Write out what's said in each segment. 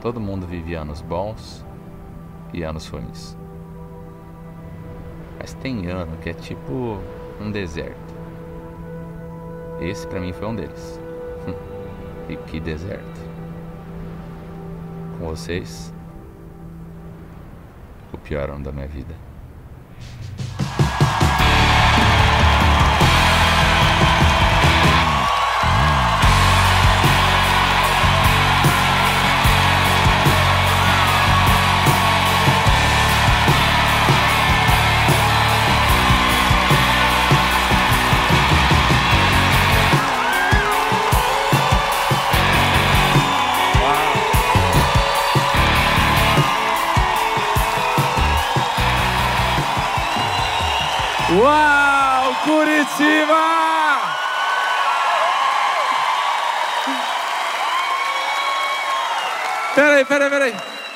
Todo mundo vive anos bons e anos ruins. Mas tem ano que é tipo um deserto. Esse para mim foi um deles. e que deserto. Com vocês, o pior ano da minha vida. Peraí, peraí.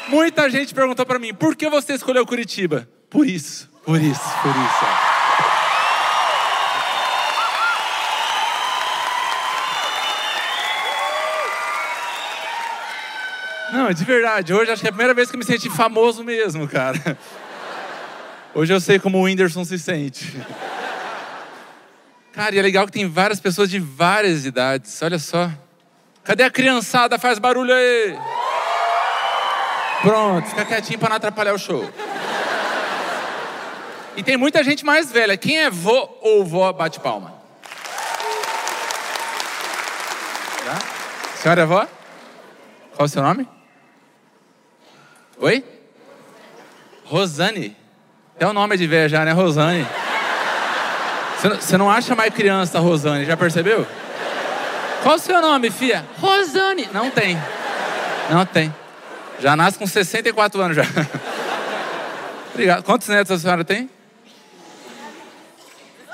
Muita gente perguntou para mim, por que você escolheu Curitiba? Por isso, por isso, por isso. Não, de verdade, hoje acho que é a primeira vez que eu me senti famoso mesmo, cara. Hoje eu sei como o Whindersson se sente. Cara, e é legal que tem várias pessoas de várias idades. Olha só. Cadê a criançada? Faz barulho aí. Pronto, fica quietinho para não atrapalhar o show. E tem muita gente mais velha. Quem é vô ou vó, bate palma. Tá? Senhora é vó? Qual o seu nome? Oi? Rosane. Até o nome é de velha já, né? Rosane. Você não acha mais criança, Rosane, já percebeu? Qual o seu nome, filha? Rosane. Não tem. Não tem. Já nasce com 64 anos já. Obrigado. Quantos netos a senhora tem?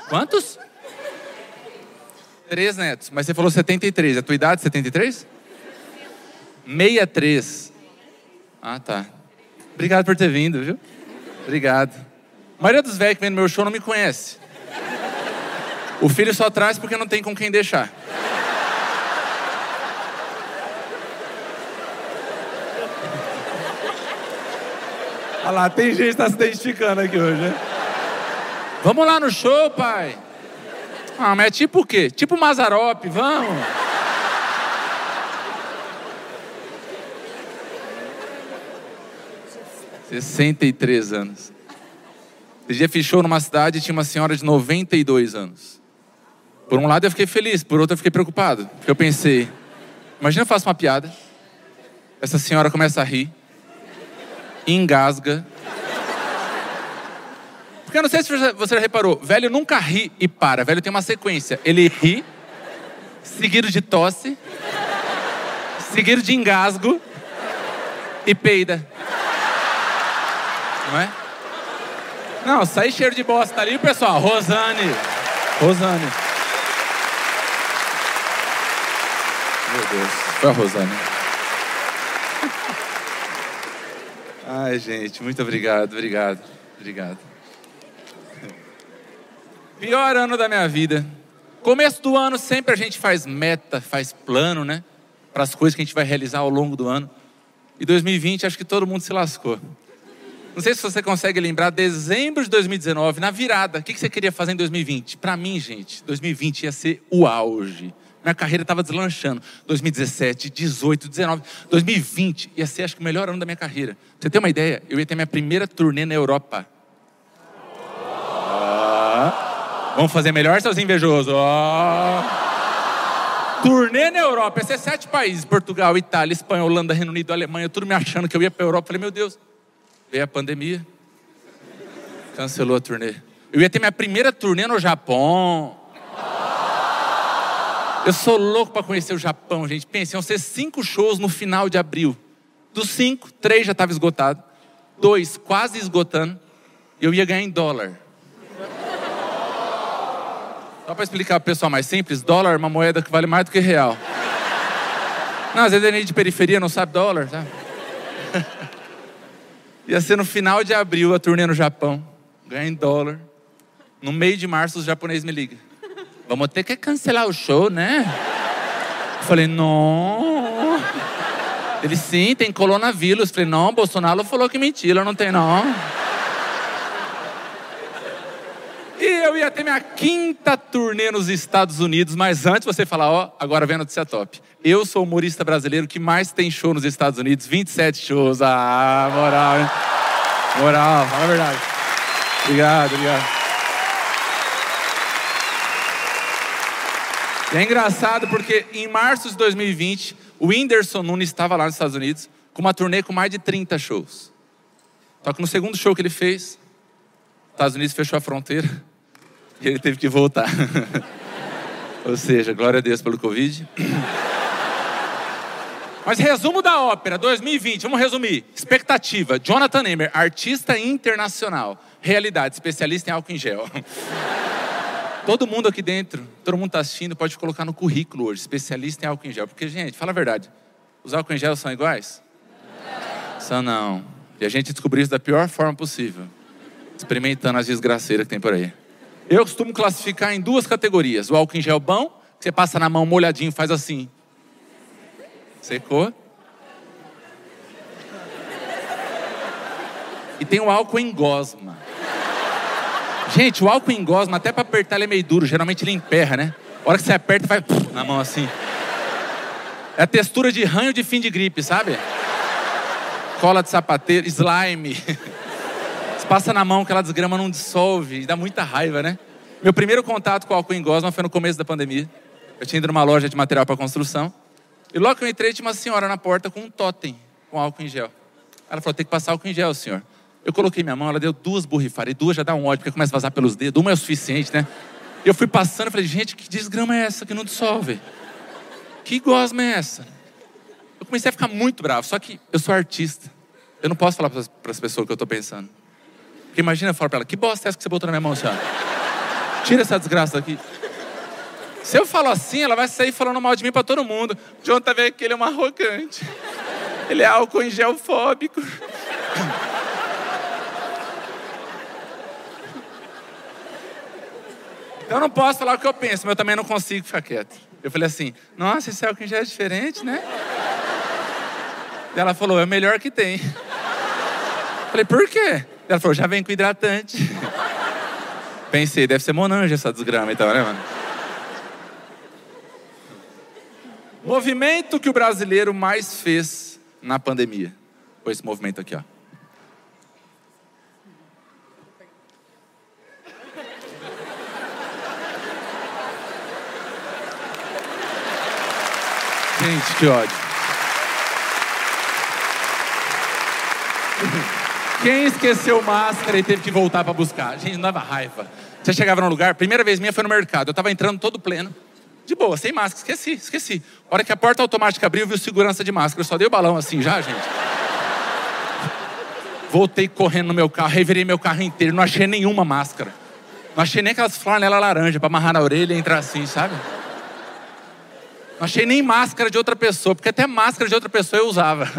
Quantos? Três netos. Mas você falou 73. A tua idade 73? 63. Ah, tá. Obrigado por ter vindo, viu? Obrigado. A maioria dos velhos que vem no meu show não me conhece. O filho só traz porque não tem com quem deixar. Olha lá, tem gente que está se identificando aqui hoje, né? Vamos lá no show, pai. Ah, mas é tipo o quê? Tipo Mazarop, vamos. 63 anos. Esse dia fechou numa cidade e tinha uma senhora de 92 anos. Por um lado eu fiquei feliz, por outro eu fiquei preocupado. Porque eu pensei, imagina eu faço uma piada, essa senhora começa a rir, engasga. Porque eu não sei se você reparou, velho nunca ri e para, velho tem uma sequência. Ele ri, seguido de tosse, seguido de engasgo e peida. Não é? Não, sai cheiro de bosta ali, pessoal. Rosane. Rosane. Meu Deus, foi a Rosane. Ai, gente, muito obrigado, obrigado, obrigado. Pior ano da minha vida. Começo do ano sempre a gente faz meta, faz plano, né? Para as coisas que a gente vai realizar ao longo do ano. E 2020 acho que todo mundo se lascou. Não sei se você consegue lembrar, dezembro de 2019, na virada, o que você queria fazer em 2020? Para mim, gente, 2020 ia ser o auge. Minha carreira estava deslanchando. 2017, 18, 19, 2020 ia ser, acho que, o melhor ano da minha carreira. Pra você ter uma ideia, eu ia ter minha primeira turnê na Europa. Ah, vamos fazer melhor, seus invejosos? Ah. Turnê na Europa, ia ser sete países: Portugal, Itália, Espanha, Holanda, Reino Unido, Alemanha, tudo me achando que eu ia para a Europa. Falei, meu Deus, Veio a pandemia, cancelou a turnê. Eu ia ter minha primeira turnê no Japão. Eu sou louco para conhecer o Japão, gente. Pense, iam ser cinco shows no final de abril. Dos cinco, três já estavam esgotados. Dois quase esgotando. Eu ia ganhar em dólar. Só para explicar para o pessoal mais simples, dólar é uma moeda que vale mais do que real. Não, às vezes ele é de periferia, não sabe dólar, sabe? Ia ser no final de abril a turnê no Japão. Ganha em dólar. No meio de março, os japoneses me ligam. Vamos ter que cancelar o show, né? Eu falei, não. Ele, sim, tem coronavírus. Falei, não, Bolsonaro falou que mentira, não tem não. E eu ia ter minha quinta turnê nos Estados Unidos, mas antes você falar, ó, agora a notícia top. Eu sou o humorista brasileiro que mais tem show nos Estados Unidos, 27 shows. Ah, moral, hein? Moral, fala a verdade. Obrigado, obrigado. E é engraçado porque em março de 2020, o Whindersson Nunes estava lá nos Estados Unidos com uma turnê com mais de 30 shows. Só que no segundo show que ele fez, os Estados Unidos fechou a fronteira e ele teve que voltar. Ou seja, glória a Deus pelo Covid. Mas resumo da ópera 2020, vamos resumir. Expectativa: Jonathan Emer, artista internacional. Realidade, especialista em álcool em gel. Todo mundo aqui dentro, todo mundo está assistindo, pode colocar no currículo hoje, especialista em álcool em gel. Porque, gente, fala a verdade, os álcool em gel são iguais? Não. São não. E a gente descobriu isso da pior forma possível. Experimentando as desgraceiras que tem por aí. Eu costumo classificar em duas categorias. O álcool em gel bom, que você passa na mão molhadinho, faz assim. Secou. E tem o álcool em gosma. Gente, o álcool em gosma, até para apertar ele é meio duro. Geralmente ele emperra, né? A hora que você aperta, vai na mão assim. É a textura de ranho de fim de gripe, sabe? Cola de sapateiro, slime. Você passa na mão, aquela desgrama não dissolve. Dá muita raiva, né? Meu primeiro contato com álcool em gosma foi no começo da pandemia. Eu tinha ido numa loja de material para construção. E logo que eu entrei, tinha uma senhora na porta com um totem com álcool em gel. Ela falou: tem que passar álcool em gel, senhor. Eu coloquei minha mão, ela deu duas borrifadas. E duas já dá um ódio, porque começa a vazar pelos dedos. Uma é o suficiente, né? Eu fui passando e falei: gente, que desgrama é essa que não dissolve? Que gosma é essa? Eu comecei a ficar muito bravo. Só que eu sou artista. Eu não posso falar para as pessoas o que eu estou pensando. Porque imagina eu falo para ela: que bosta é essa que você botou na minha mão, senhora? Tira essa desgraça daqui. Se eu falo assim, ela vai sair falando mal de mim para todo mundo. John tá vendo que ele é um arrogante. Ele é álcool em gel fóbico. Eu não posso falar o que eu penso, mas eu também não consigo ficar quieto. Eu falei assim, nossa, esse álcool em gel é diferente, né? Ela falou, é o melhor que tem. Eu falei, por quê? Ela falou, já vem com hidratante. Pensei, deve ser Monange essa desgrama então, né, mano? Movimento que o brasileiro mais fez na pandemia. Foi esse movimento aqui, ó. Gente, que ódio. Quem esqueceu máscara e teve que voltar para buscar? Gente, não dava raiva. Você chegava num lugar, primeira vez minha foi no mercado. Eu estava entrando todo pleno. De boa, sem máscara. Esqueci, esqueci. A hora que a porta automática abriu, viu segurança de máscara. Eu só dei o balão assim já, gente. Voltei correndo no meu carro, revirei meu carro inteiro. Não achei nenhuma máscara. Não achei nem aquelas flanelas laranja para amarrar na orelha e entrar assim, sabe? Não achei nem máscara de outra pessoa, porque até máscara de outra pessoa eu usava.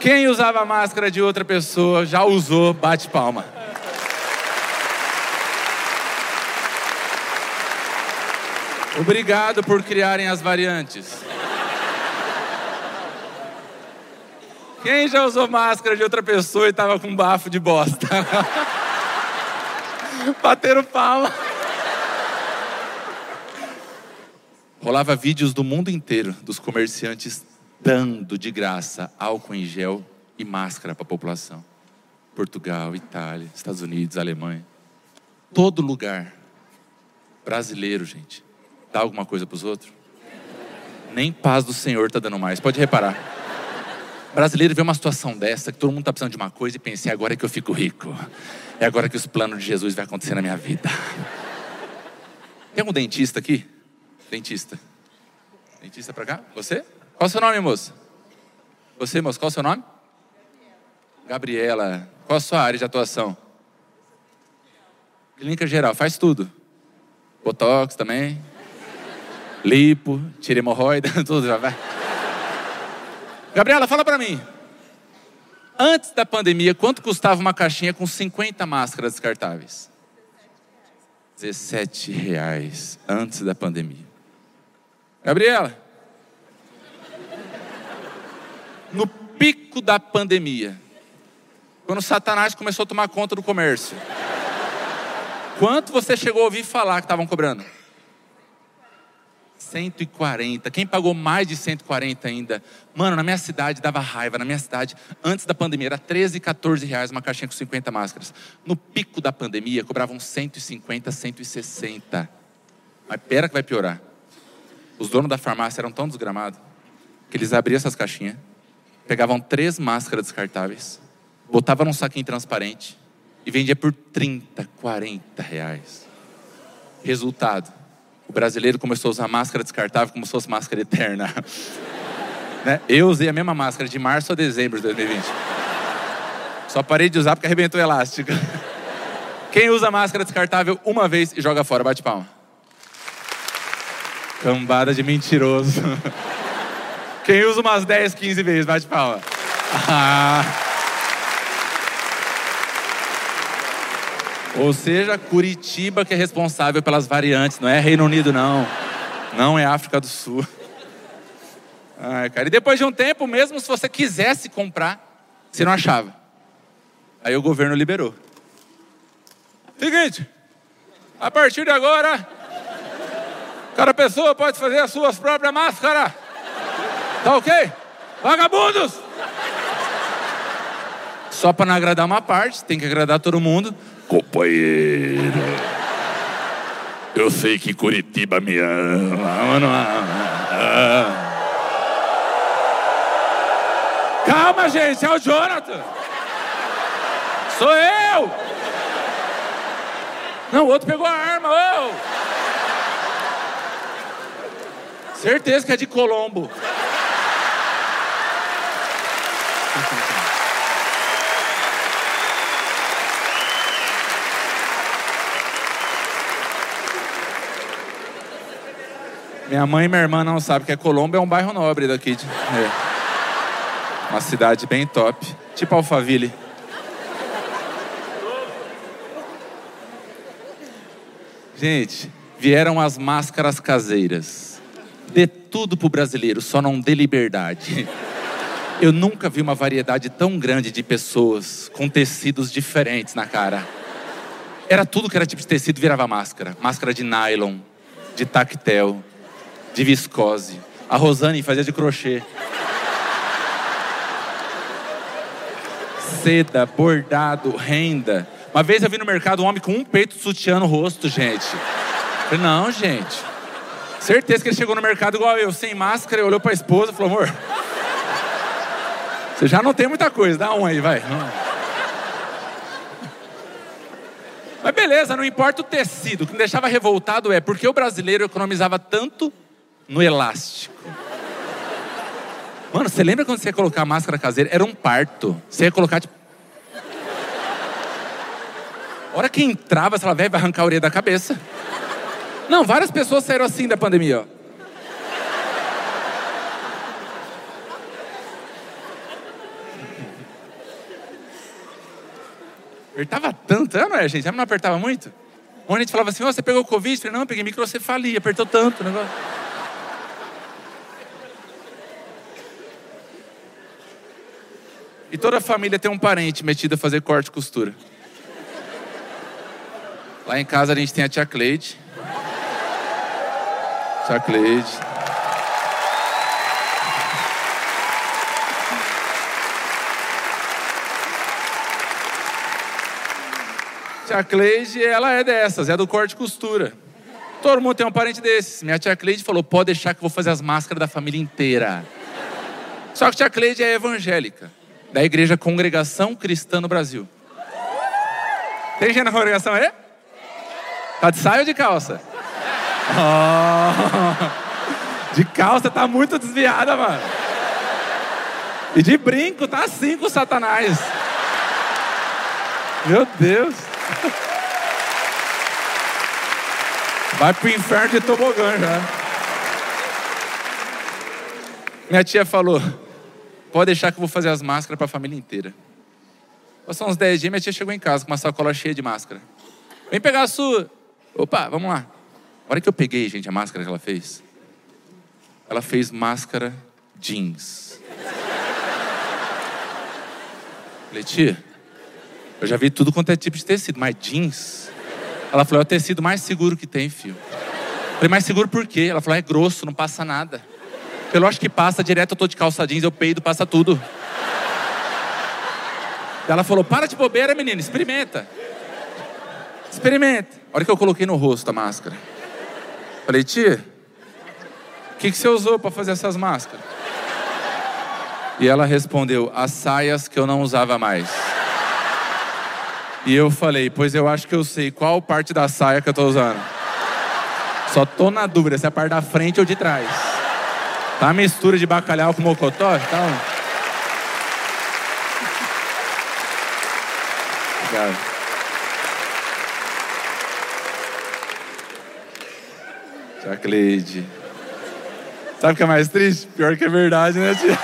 Quem usava máscara de outra pessoa já usou, bate palma. Obrigado por criarem as variantes. Quem já usou máscara de outra pessoa e estava com bafo de bosta? Bateram palma. Rolava vídeos do mundo inteiro dos comerciantes dando de graça álcool em gel e máscara para a população. Portugal, Itália, Estados Unidos, Alemanha. Todo lugar. Brasileiro, gente dá alguma coisa para os outros? Nem paz do Senhor está dando mais, pode reparar. brasileiro vê uma situação dessa, que todo mundo está precisando de uma coisa e pensa, é agora que eu fico rico. É agora que os planos de Jesus vai acontecer na minha vida. Tem algum dentista aqui? Dentista. Dentista para cá? Você? Qual o seu nome, moça? Você, moça, qual o seu nome? Gabriela. Qual a sua área de atuação? Clínica geral, faz tudo. Botox também lipo, tira hemorroida, tudo já vai. Gabriela, fala para mim. Antes da pandemia, quanto custava uma caixinha com 50 máscaras descartáveis? 17 reais antes da pandemia. Gabriela. no pico da pandemia. Quando Satanás começou a tomar conta do comércio. Quanto você chegou a ouvir falar que estavam cobrando? 140. Quem pagou mais de 140 ainda? Mano, na minha cidade dava raiva. Na minha cidade, antes da pandemia, era 13, 14 reais uma caixinha com 50 máscaras. No pico da pandemia, cobravam 150, 160. Mas pera que vai piorar. Os donos da farmácia eram tão desgramados que eles abriam essas caixinhas, pegavam três máscaras descartáveis, botavam num saquinho transparente e vendia por 30, 40 reais. Resultado: o brasileiro começou a usar máscara descartável como se fosse máscara eterna. né? Eu usei a mesma máscara de março a dezembro de 2020. Só parei de usar porque arrebentou o elástico. Quem usa máscara descartável uma vez e joga fora, bate palma. Cambada de mentiroso. Quem usa umas 10, 15 vezes, bate palma. Ah. Ou seja, Curitiba que é responsável pelas variantes, não é Reino Unido, não. Não é África do Sul. Ai, cara. E depois de um tempo, mesmo se você quisesse comprar, você não achava. Aí o governo liberou. Seguinte, a partir de agora, cada pessoa pode fazer as suas próprias máscaras. Tá ok? Vagabundos! Só para não agradar uma parte, tem que agradar todo mundo. Companheiro, eu sei que Curitiba me ama, ama. Calma, gente, é o Jonathan. Sou eu. Não, o outro pegou a arma. Oh. Certeza que é de Colombo. Minha mãe e minha irmã não sabem que é Colombo é um bairro nobre daqui. De... É. Uma cidade bem top. Tipo Alphaville. Gente, vieram as máscaras caseiras. Dê tudo pro brasileiro, só não dê liberdade. Eu nunca vi uma variedade tão grande de pessoas com tecidos diferentes na cara. Era tudo que era tipo de tecido virava máscara. Máscara de nylon, de tactel, de viscose. A Rosane fazia de crochê. Seda, bordado, renda. Uma vez eu vi no mercado um homem com um peito sutiã no rosto, gente. falei, não, gente. Certeza que ele chegou no mercado igual eu, sem máscara, olhou para a esposa e falou, amor, você já não tem muita coisa, dá um aí, vai. Mas beleza, não importa o tecido. O que me deixava revoltado é porque o brasileiro economizava tanto no elástico. Mano, você lembra quando você ia colocar a máscara caseira? Era um parto. Você ia colocar tipo. A hora que entrava, ela velho vai arrancar a orelha da cabeça. Não, várias pessoas saíram assim da pandemia, ó. Apertava tanto, não é, gente? Não apertava muito? Onde a gente falava assim, oh, você pegou Covid? Eu falei, não, eu peguei microcefalia, apertou tanto o negócio. E toda família tem um parente metido a fazer corte e costura. Lá em casa a gente tem a tia Cleide. Tia Cleide. Tia Cleide, ela é dessas, é do corte e costura. Todo mundo tem um parente desses. Minha tia Cleide falou: pode deixar que eu vou fazer as máscaras da família inteira. Só que tia Cleide é evangélica da Igreja Congregação Cristã no Brasil. Tem gente na congregação aí? Tá de saia ou de calça? Oh, de calça tá muito desviada, mano. E de brinco tá assim com Satanás. Meu Deus. Vai pro inferno de tobogã já. Minha tia falou: Pode deixar que eu vou fazer as máscaras para a família inteira. Passou uns 10 dias, minha tia chegou em casa com uma sacola cheia de máscara. Vem pegar a sua. Opa, vamos lá. A hora que eu peguei, gente, a máscara que ela fez, ela fez máscara jeans. Falei, tia, eu já vi tudo quanto é tipo de tecido, mas jeans. Ela falou, é o tecido mais seguro que tem, filho. Falei, mais seguro por quê? Ela falou, é grosso, não passa nada. Eu acho que passa direto, eu tô de calça jeans, eu peido, passa tudo. Ela falou, para de bobeira, menina, experimenta. Experimenta. A hora que eu coloquei no rosto a máscara. Falei, tia, o que, que você usou para fazer essas máscaras? E ela respondeu, as saias que eu não usava mais. E eu falei, pois eu acho que eu sei qual parte da saia que eu tô usando. Só tô na dúvida se é a parte da frente ou de trás. Tá mistura de bacalhau com mocotó? Tá. Obrigado. Jacleide. Sabe o que é mais triste? Pior que é verdade, né, tia?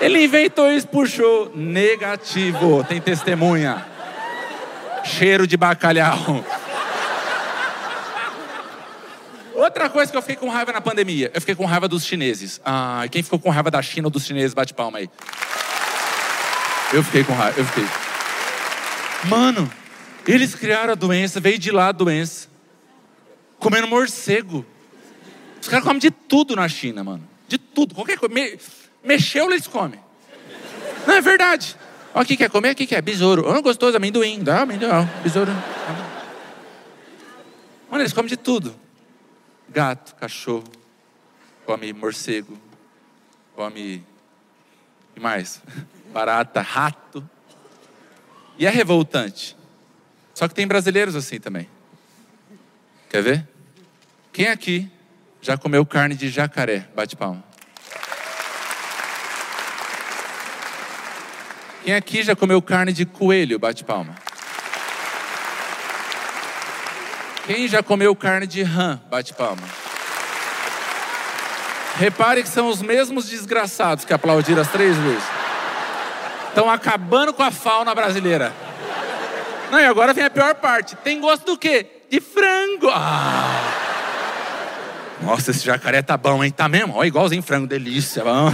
Ele inventou isso, puxou. Negativo. Tem testemunha. Cheiro de bacalhau. Outra coisa que eu fiquei com raiva na pandemia, eu fiquei com raiva dos chineses. Ah, quem ficou com raiva da China ou dos chineses, bate palma aí. Eu fiquei com raiva, eu fiquei. Mano, eles criaram a doença, veio de lá a doença. Comendo morcego. Os caras comem de tudo na China, mano. De tudo, qualquer coisa. Me... Mexeu, eles comem. Não, é verdade. Olha o que quer comer, o que quer? Besouro. Oh, gostoso, amendoim. Dá amendoim, besouro. Mano, eles comem de tudo. Gato, cachorro, come morcego, come. que mais? Barata, rato. E é revoltante. Só que tem brasileiros assim também. Quer ver? Quem aqui já comeu carne de jacaré? Bate palma. Quem aqui já comeu carne de coelho? Bate palma. Quem já comeu carne de rã? Bate palma. Repare que são os mesmos desgraçados que aplaudiram as três vezes. Estão acabando com a fauna brasileira. Não, e agora vem a pior parte. Tem gosto do quê? De frango. Ah. Nossa, esse jacaré tá bom, hein? Tá mesmo? Ó, igualzinho frango, delícia. Bom.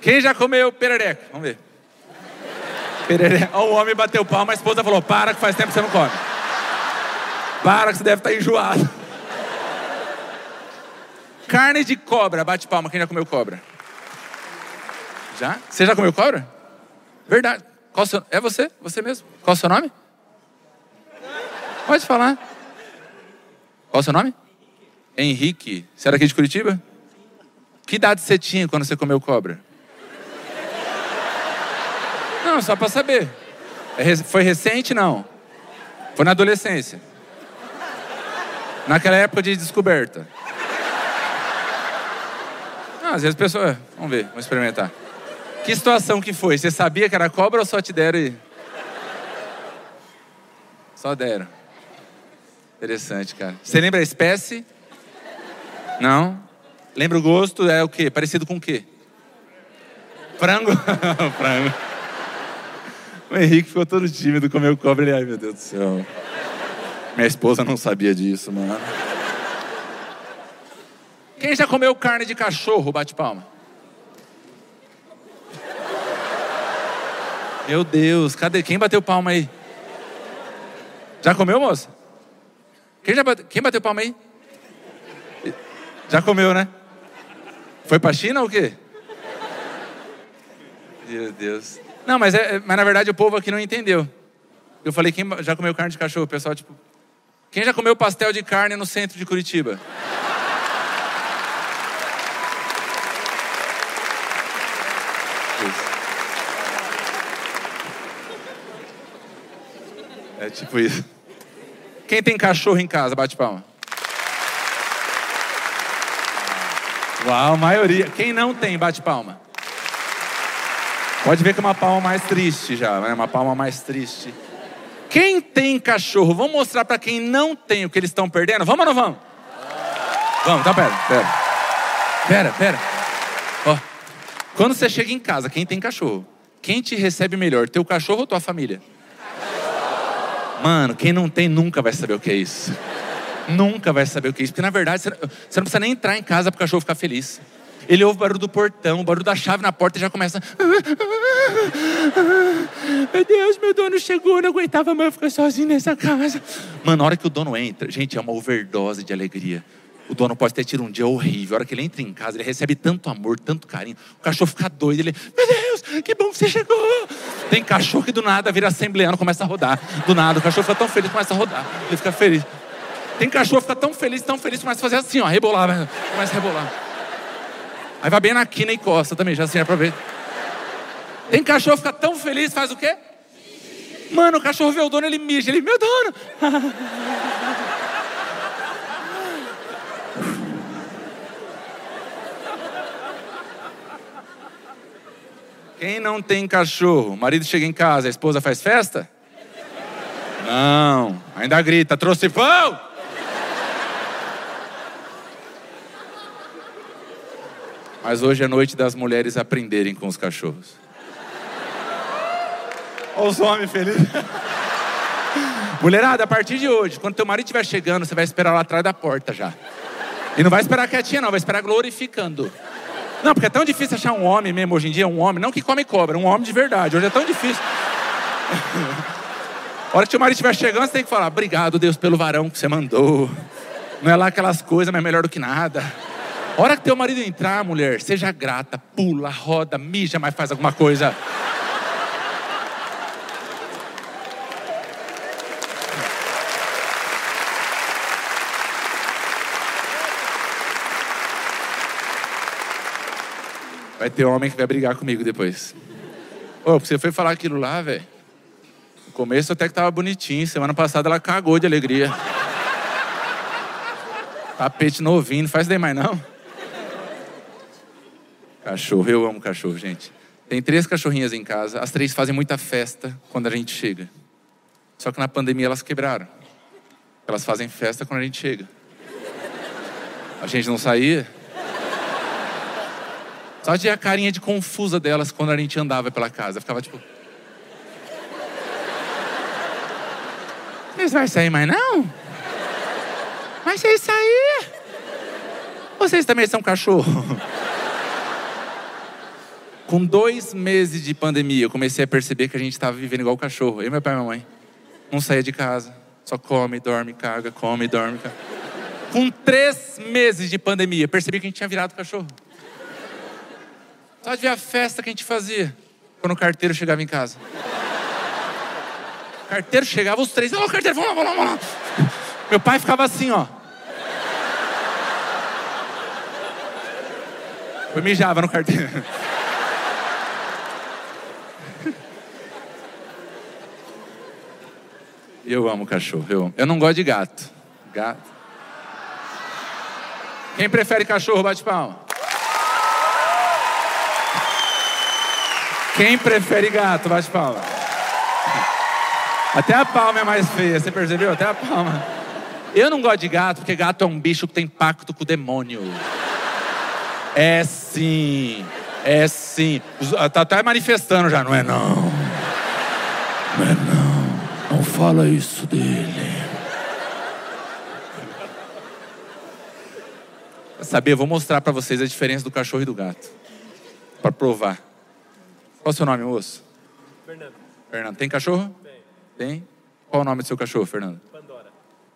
Quem já comeu perereca? Vamos ver. Perereca. Ó, o homem bateu palma, a esposa falou: Para, que faz tempo que você não come. Para, que você deve estar tá enjoado. Carne de cobra, bate palma. Quem já comeu cobra? Já? Você já comeu cobra? Verdade. Qual seu... É você? Você mesmo? Qual o seu nome? Pode falar. Qual o seu nome? Henrique. Você era aqui de Curitiba? Que idade você tinha quando você comeu cobra? Não, só para saber. É foi recente? Não. Foi na adolescência. Naquela época de descoberta. Ah, às vezes a pessoa. Vamos ver, vamos experimentar. Que situação que foi? Você sabia que era cobra ou só te deram e... Só deram. Interessante, cara. Você lembra a espécie? Não? Lembra o gosto? É o quê? Parecido com o quê? Frango? Frango. O Henrique ficou todo tímido, comeu cobra. Ele, ai meu Deus do céu. Minha esposa não sabia disso, mano. Quem já comeu carne de cachorro? Bate palma. Meu Deus, cadê? Quem bateu palma aí? Já comeu, moça? Quem, já bate... Quem bateu palma aí? Já comeu, né? Foi pra China ou o quê? Meu Deus. Não, mas, é, mas na verdade o povo aqui não entendeu. Eu falei, quem já comeu carne de cachorro? O pessoal, tipo, quem já comeu pastel de carne no centro de Curitiba? É tipo isso. Quem tem cachorro em casa, bate palma. Uau, maioria. Quem não tem, bate palma. Pode ver que é uma palma mais triste já, né? Uma palma mais triste. Quem tem cachorro, vamos mostrar para quem não tem o que eles estão perdendo? Vamos ou não vamos? Vamos, então pera, pera. Pera, pera. Ó, quando você chega em casa, quem tem cachorro, quem te recebe melhor, teu cachorro ou tua família? Mano, quem não tem nunca vai saber o que é isso. Nunca vai saber o que é isso. Porque na verdade, você não precisa nem entrar em casa para o cachorro ficar feliz. Ele ouve o barulho do portão, o barulho da chave na porta e já começa. Meu Deus, meu dono chegou, não aguentava mais ficar sozinho nessa casa. Mano, na hora que o dono entra, gente, é uma overdose de alegria. O dono pode ter tido um dia horrível. A hora que ele entra em casa, ele recebe tanto amor, tanto carinho. O cachorro fica doido. Ele, meu Deus, que bom que você chegou. Tem cachorro que do nada vira assembleano, começa a rodar. Do nada, o cachorro fica tão feliz, começa a rodar. Ele fica feliz. Tem cachorro que fica tão feliz, tão feliz, começa a fazer assim, ó, rebolar, começa a rebolar. Aí vai bem na quina e costa também, já assim é pra ver. Tem cachorro que fica tão feliz, faz o quê? Mano, o cachorro vê o dono, ele mija, ele, meu dono. Quem não tem cachorro, o marido chega em casa, a esposa faz festa? Não, ainda grita, trouxe pão? Mas hoje é noite das mulheres aprenderem com os cachorros. Olha os homens felizes. Mulherada, a partir de hoje, quando teu marido estiver chegando, você vai esperar lá atrás da porta já. E não vai esperar quietinha, não, vai esperar glorificando. Não, porque é tão difícil achar um homem mesmo hoje em dia, um homem, não que come cobra, um homem de verdade. Hoje é tão difícil. A hora que o marido estiver chegando, você tem que falar: Obrigado, Deus, pelo varão que você mandou. Não é lá aquelas coisas, mas é melhor do que nada. Hora que teu marido entrar, mulher, seja grata, pula, roda, mija, mas faz alguma coisa. Vai ter homem que vai brigar comigo depois. Ô, você foi falar aquilo lá, velho. No começo até que tava bonitinho. Semana passada ela cagou de alegria. Tapete novinho, não faz daí mais não. Cachorro, eu amo cachorro, gente. Tem três cachorrinhas em casa. As três fazem muita festa quando a gente chega. Só que na pandemia elas quebraram. Elas fazem festa quando a gente chega. A gente não saía. Só tinha a carinha de confusa delas quando a gente andava pela casa. Ficava tipo. Vocês vão sair mais não? Mas vocês sair? Vocês também são cachorro? Com dois meses de pandemia, eu comecei a perceber que a gente estava vivendo igual cachorro. Eu, meu pai e minha mãe. Não saía de casa. Só come, dorme, caga, come, dorme, caga. Com três meses de pandemia, percebi que a gente tinha virado cachorro. Só de ver a festa que a gente fazia quando o carteiro chegava em casa. O carteiro chegava, os três, ô carteiro, vamos lá, vamos lá, vamos lá. Meu pai ficava assim, ó. Eu mijava no carteiro. Eu amo cachorro, eu. Eu não gosto de gato. Gato. Quem prefere cachorro, bate palma. Quem prefere gato? Bate palma. Até a palma é mais feia, você percebeu? Até a palma. Eu não gosto de gato porque gato é um bicho que tem pacto com o demônio. É sim. É sim. Tá até manifestando já, não é não. Não é não. Fala isso dele. Saber, eu vou mostrar para vocês a diferença do cachorro e do gato. Para provar. Qual é o seu nome, moço? Fernando. Fernando. Tem cachorro? Tem. Tem? Qual o nome do seu cachorro, Fernando? Pandora.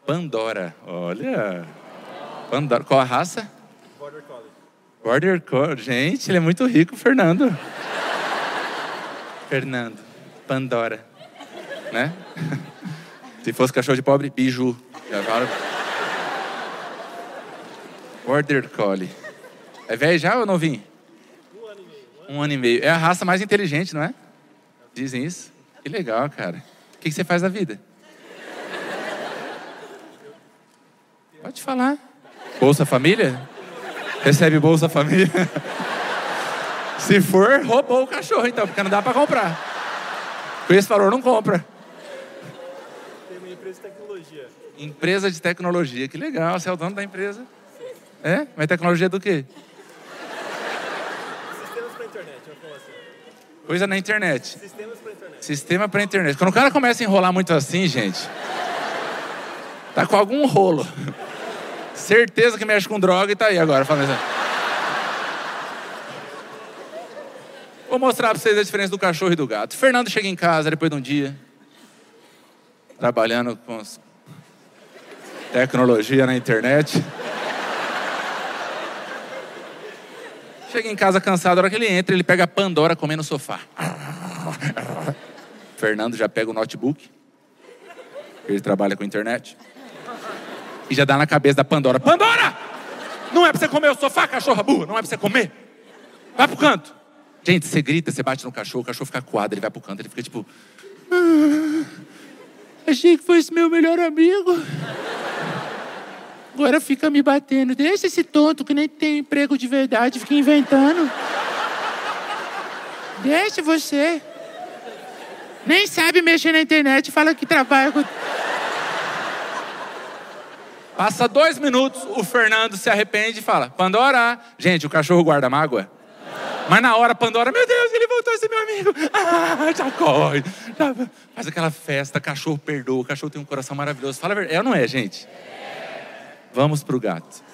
Pandora. Olha. Pandora. Qual a raça? Border Collie. Border Collie. Gente, ele é muito rico, Fernando. Fernando. Pandora. Né? Se fosse cachorro de pobre, biju. Border Collie. É velho já ou novinho? Um ano e meio. Um ano e meio. É a raça mais inteligente, não é? Dizem isso. Que legal, cara. O que que você faz da vida? Pode falar. Bolsa Família? Recebe Bolsa Família? Se for, roubou o cachorro, então, porque não dá para comprar. Com esse valor, não compra. Tem uma empresa de tecnologia. Empresa de tecnologia. Que legal, você é o dono da empresa. É? Mas tecnologia do quê? Sistemas para internet, vamos falar assim. Coisa na internet. Sistemas para internet. Sistema para internet. Quando o cara começa a enrolar muito assim, gente, tá com algum rolo. Certeza que mexe com droga e tá aí agora. Falando assim. Vou mostrar para vocês a diferença do cachorro e do gato. Fernando chega em casa depois de um dia, trabalhando com os- tecnologia na internet. Chega em casa cansado, a hora que ele entra, ele pega a Pandora comendo no sofá. Fernando já pega o notebook, ele trabalha com internet, e já dá na cabeça da Pandora: Pandora! Não é pra você comer o sofá, cachorra burra, não é pra você comer. Vai pro canto. Gente, você grita, você bate no cachorro, o cachorro fica coado, ele vai pro canto, ele fica tipo. "Ah, achei que fosse meu melhor amigo. Agora fica me batendo. Deixa esse tonto que nem tem emprego de verdade, fica inventando. Deixa você. Nem sabe mexer na internet, fala que trabalha com. Passa dois minutos, o Fernando se arrepende e fala: Pandora, gente, o cachorro guarda mágoa. Mas na hora, Pandora, meu Deus, ele voltou a ser meu amigo. Ah, já corre. Já faz aquela festa, cachorro perdoa, o cachorro tem um coração maravilhoso. Fala a verdade, é ou não é, gente? Vamos pro gato.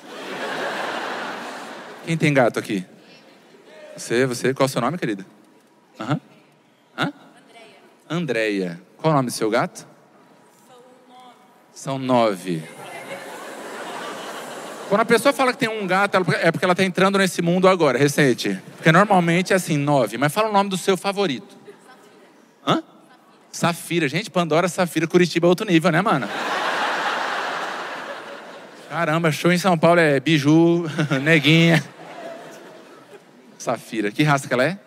Quem tem gato aqui? Você, você, qual é o seu nome, querida? Aham. Hã? Andréia. Qual é o nome do seu gato? São nove. Quando a pessoa fala que tem um gato, é porque ela está entrando nesse mundo agora, recente. Porque normalmente é assim, nove. Mas fala o nome do seu favorito. Hã? Safira. Gente, Pandora, Safira, Curitiba é outro nível, né, mano? Caramba, show em São Paulo é Biju, Neguinha. Safira. Que raça que ela é?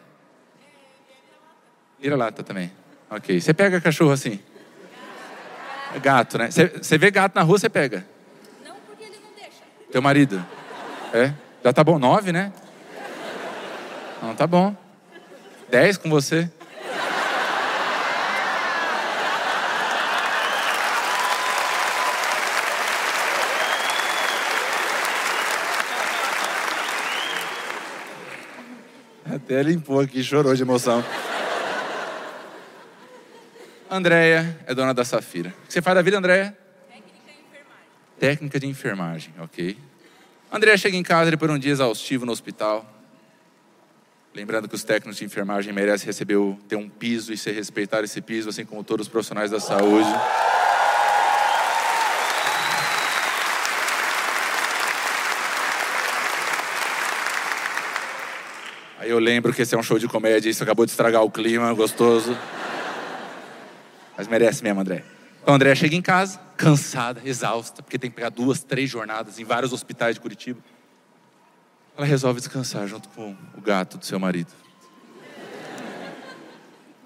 Vira-lata também. Ok. Você pega cachorro assim? Gato, né? Você- Você vê gato na rua, você pega. Não, porque ele não deixa. Teu marido? É? Já tá bom? Nove, né? Não, tá bom. Dez com você? Até limpou aqui, chorou de emoção. Andréia é dona da Safira. O que você faz da vida, Andréia? Técnica e enfermagem. Técnica de enfermagem, ok. André chega em casa depois de um dia exaustivo no hospital. Lembrando que os técnicos de enfermagem merecem receber o, ter um piso e ser respeitado esse piso, assim como todos os profissionais da saúde. Eu lembro que esse é um show de comédia, isso acabou de estragar o clima gostoso. Mas merece mesmo, André. Então, André chega em casa, cansada, exausta, porque tem que pegar duas, três jornadas em vários hospitais de Curitiba. Ela resolve descansar junto com o gato do seu marido.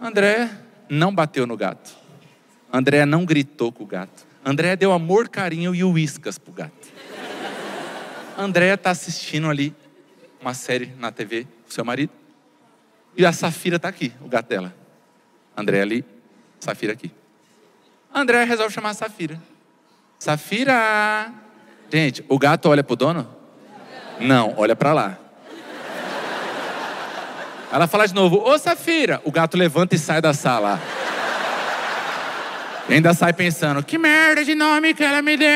André não bateu no gato. André não gritou com o gato. André deu amor, carinho e uíscas pro gato. André tá assistindo ali uma série na TV seu marido. E a Safira tá aqui, o gato dela. André ali, Safira aqui. André resolve chamar a Safira. Safira! Gente, o gato olha pro dono? Não, olha pra lá. Ela fala de novo, ô Safira! O gato levanta e sai da sala. E ainda sai pensando, que merda de nome que ela me deu!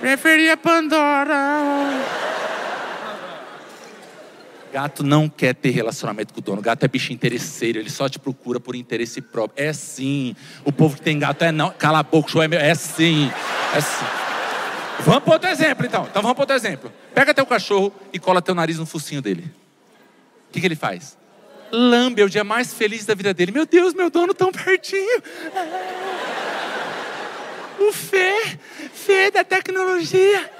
Preferia Pandora. Gato não quer ter relacionamento com o dono. Gato é bicho interesseiro, ele só te procura por interesse próprio. É sim. O povo que tem gato é não. Cala a boca, show é meu. É sim. É sim. Vamos para outro exemplo, então. Então vamos para outro exemplo. Pega teu cachorro e cola teu nariz no focinho dele. O que, que ele faz? Lambe, é o dia mais feliz da vida dele. Meu Deus, meu dono tão pertinho. O Fê, Fê da tecnologia.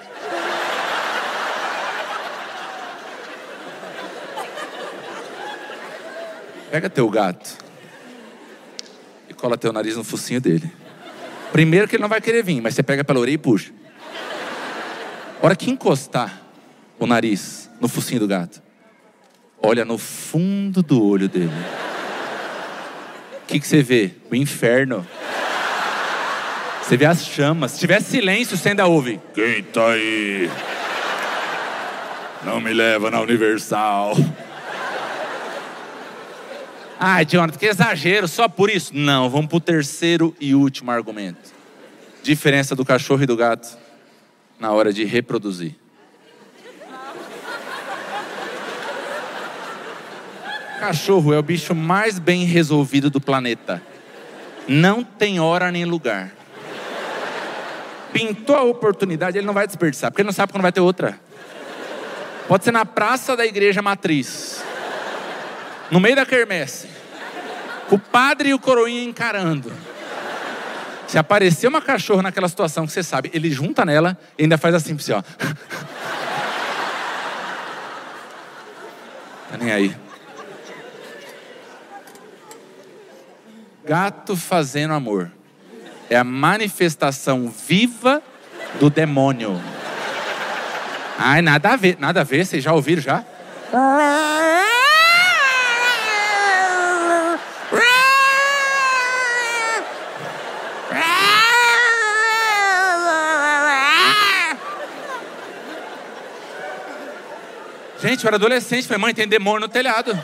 Pega teu gato e cola teu nariz no focinho dele. Primeiro que ele não vai querer vir, mas você pega pela orelha e puxa. Hora que encostar o nariz no focinho do gato, olha no fundo do olho dele. O que, que você vê? O inferno. Você vê as chamas. Se tiver silêncio, você ainda ouve. Quem tá aí? Não me leva na Universal. Ai, Jonathan, que exagero, só por isso? Não, vamos pro terceiro e último argumento. Diferença do cachorro e do gato na hora de reproduzir. Cachorro é o bicho mais bem resolvido do planeta. Não tem hora nem lugar. Pintou a oportunidade, ele não vai desperdiçar, porque ele não sabe quando vai ter outra. Pode ser na praça da igreja matriz, no meio da quermesse, com o padre e o coroinha encarando. Se aparecer uma cachorra naquela situação que você sabe, ele junta nela e ainda faz assim pra você, ó. Tá nem aí. Gato fazendo amor. É a manifestação viva do demônio. Ai, nada a ver, nada a ver, vocês já ouviram já? Gente, eu era adolescente, falei, mãe, tem demônio no telhado.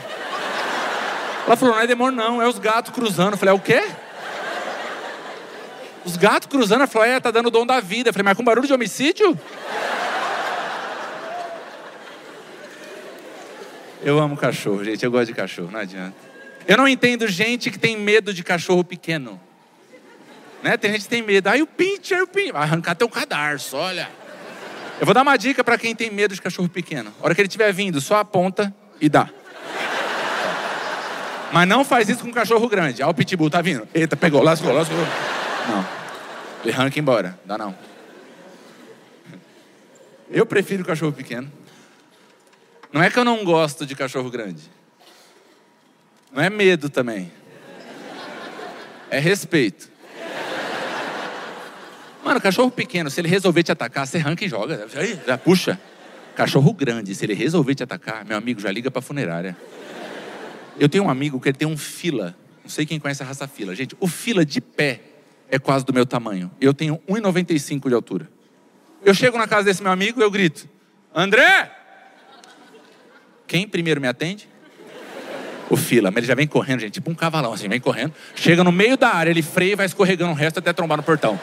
Ela falou, não é demônio não, é os gatos cruzando. Eu falei, é o quê? Os gatos cruzando, falou, é, tá dando o dom da vida. Eu falei, mas com barulho de homicídio? Eu amo cachorro, gente, eu gosto de cachorro, não adianta. Eu não entendo gente que tem medo de cachorro pequeno. Né? Tem gente que tem medo. Aí o pincher, o pincher, vai arrancar teu cadarço, olha. Eu vou dar uma dica para quem tem medo de cachorro pequeno. A hora que ele estiver vindo, só aponta e dá. Mas não faz isso com um cachorro grande. Ah, o pitbull tá vindo. Eita, pegou, lascou, lascou. Não. Ele arranca embora. Dá não. Eu prefiro cachorro pequeno. Não é que eu não gosto de cachorro grande. Não é medo também. É respeito. Mano, cachorro pequeno, se ele resolver te atacar, você arranca e joga. Já puxa. Cachorro grande, se ele resolver te atacar, meu amigo, já liga pra funerária. Eu tenho um amigo que ele tem um fila. Não sei quem conhece a raça fila. Gente, o fila de pé é quase do meu tamanho. Eu tenho 1,95 de altura. Eu chego na casa desse meu amigo e eu grito: André! Quem primeiro me atende? O fila, mas ele já vem correndo, gente, tipo um cavalão assim, vem correndo. Chega no meio da área, ele freia e vai escorregando o resto até trombar no portão.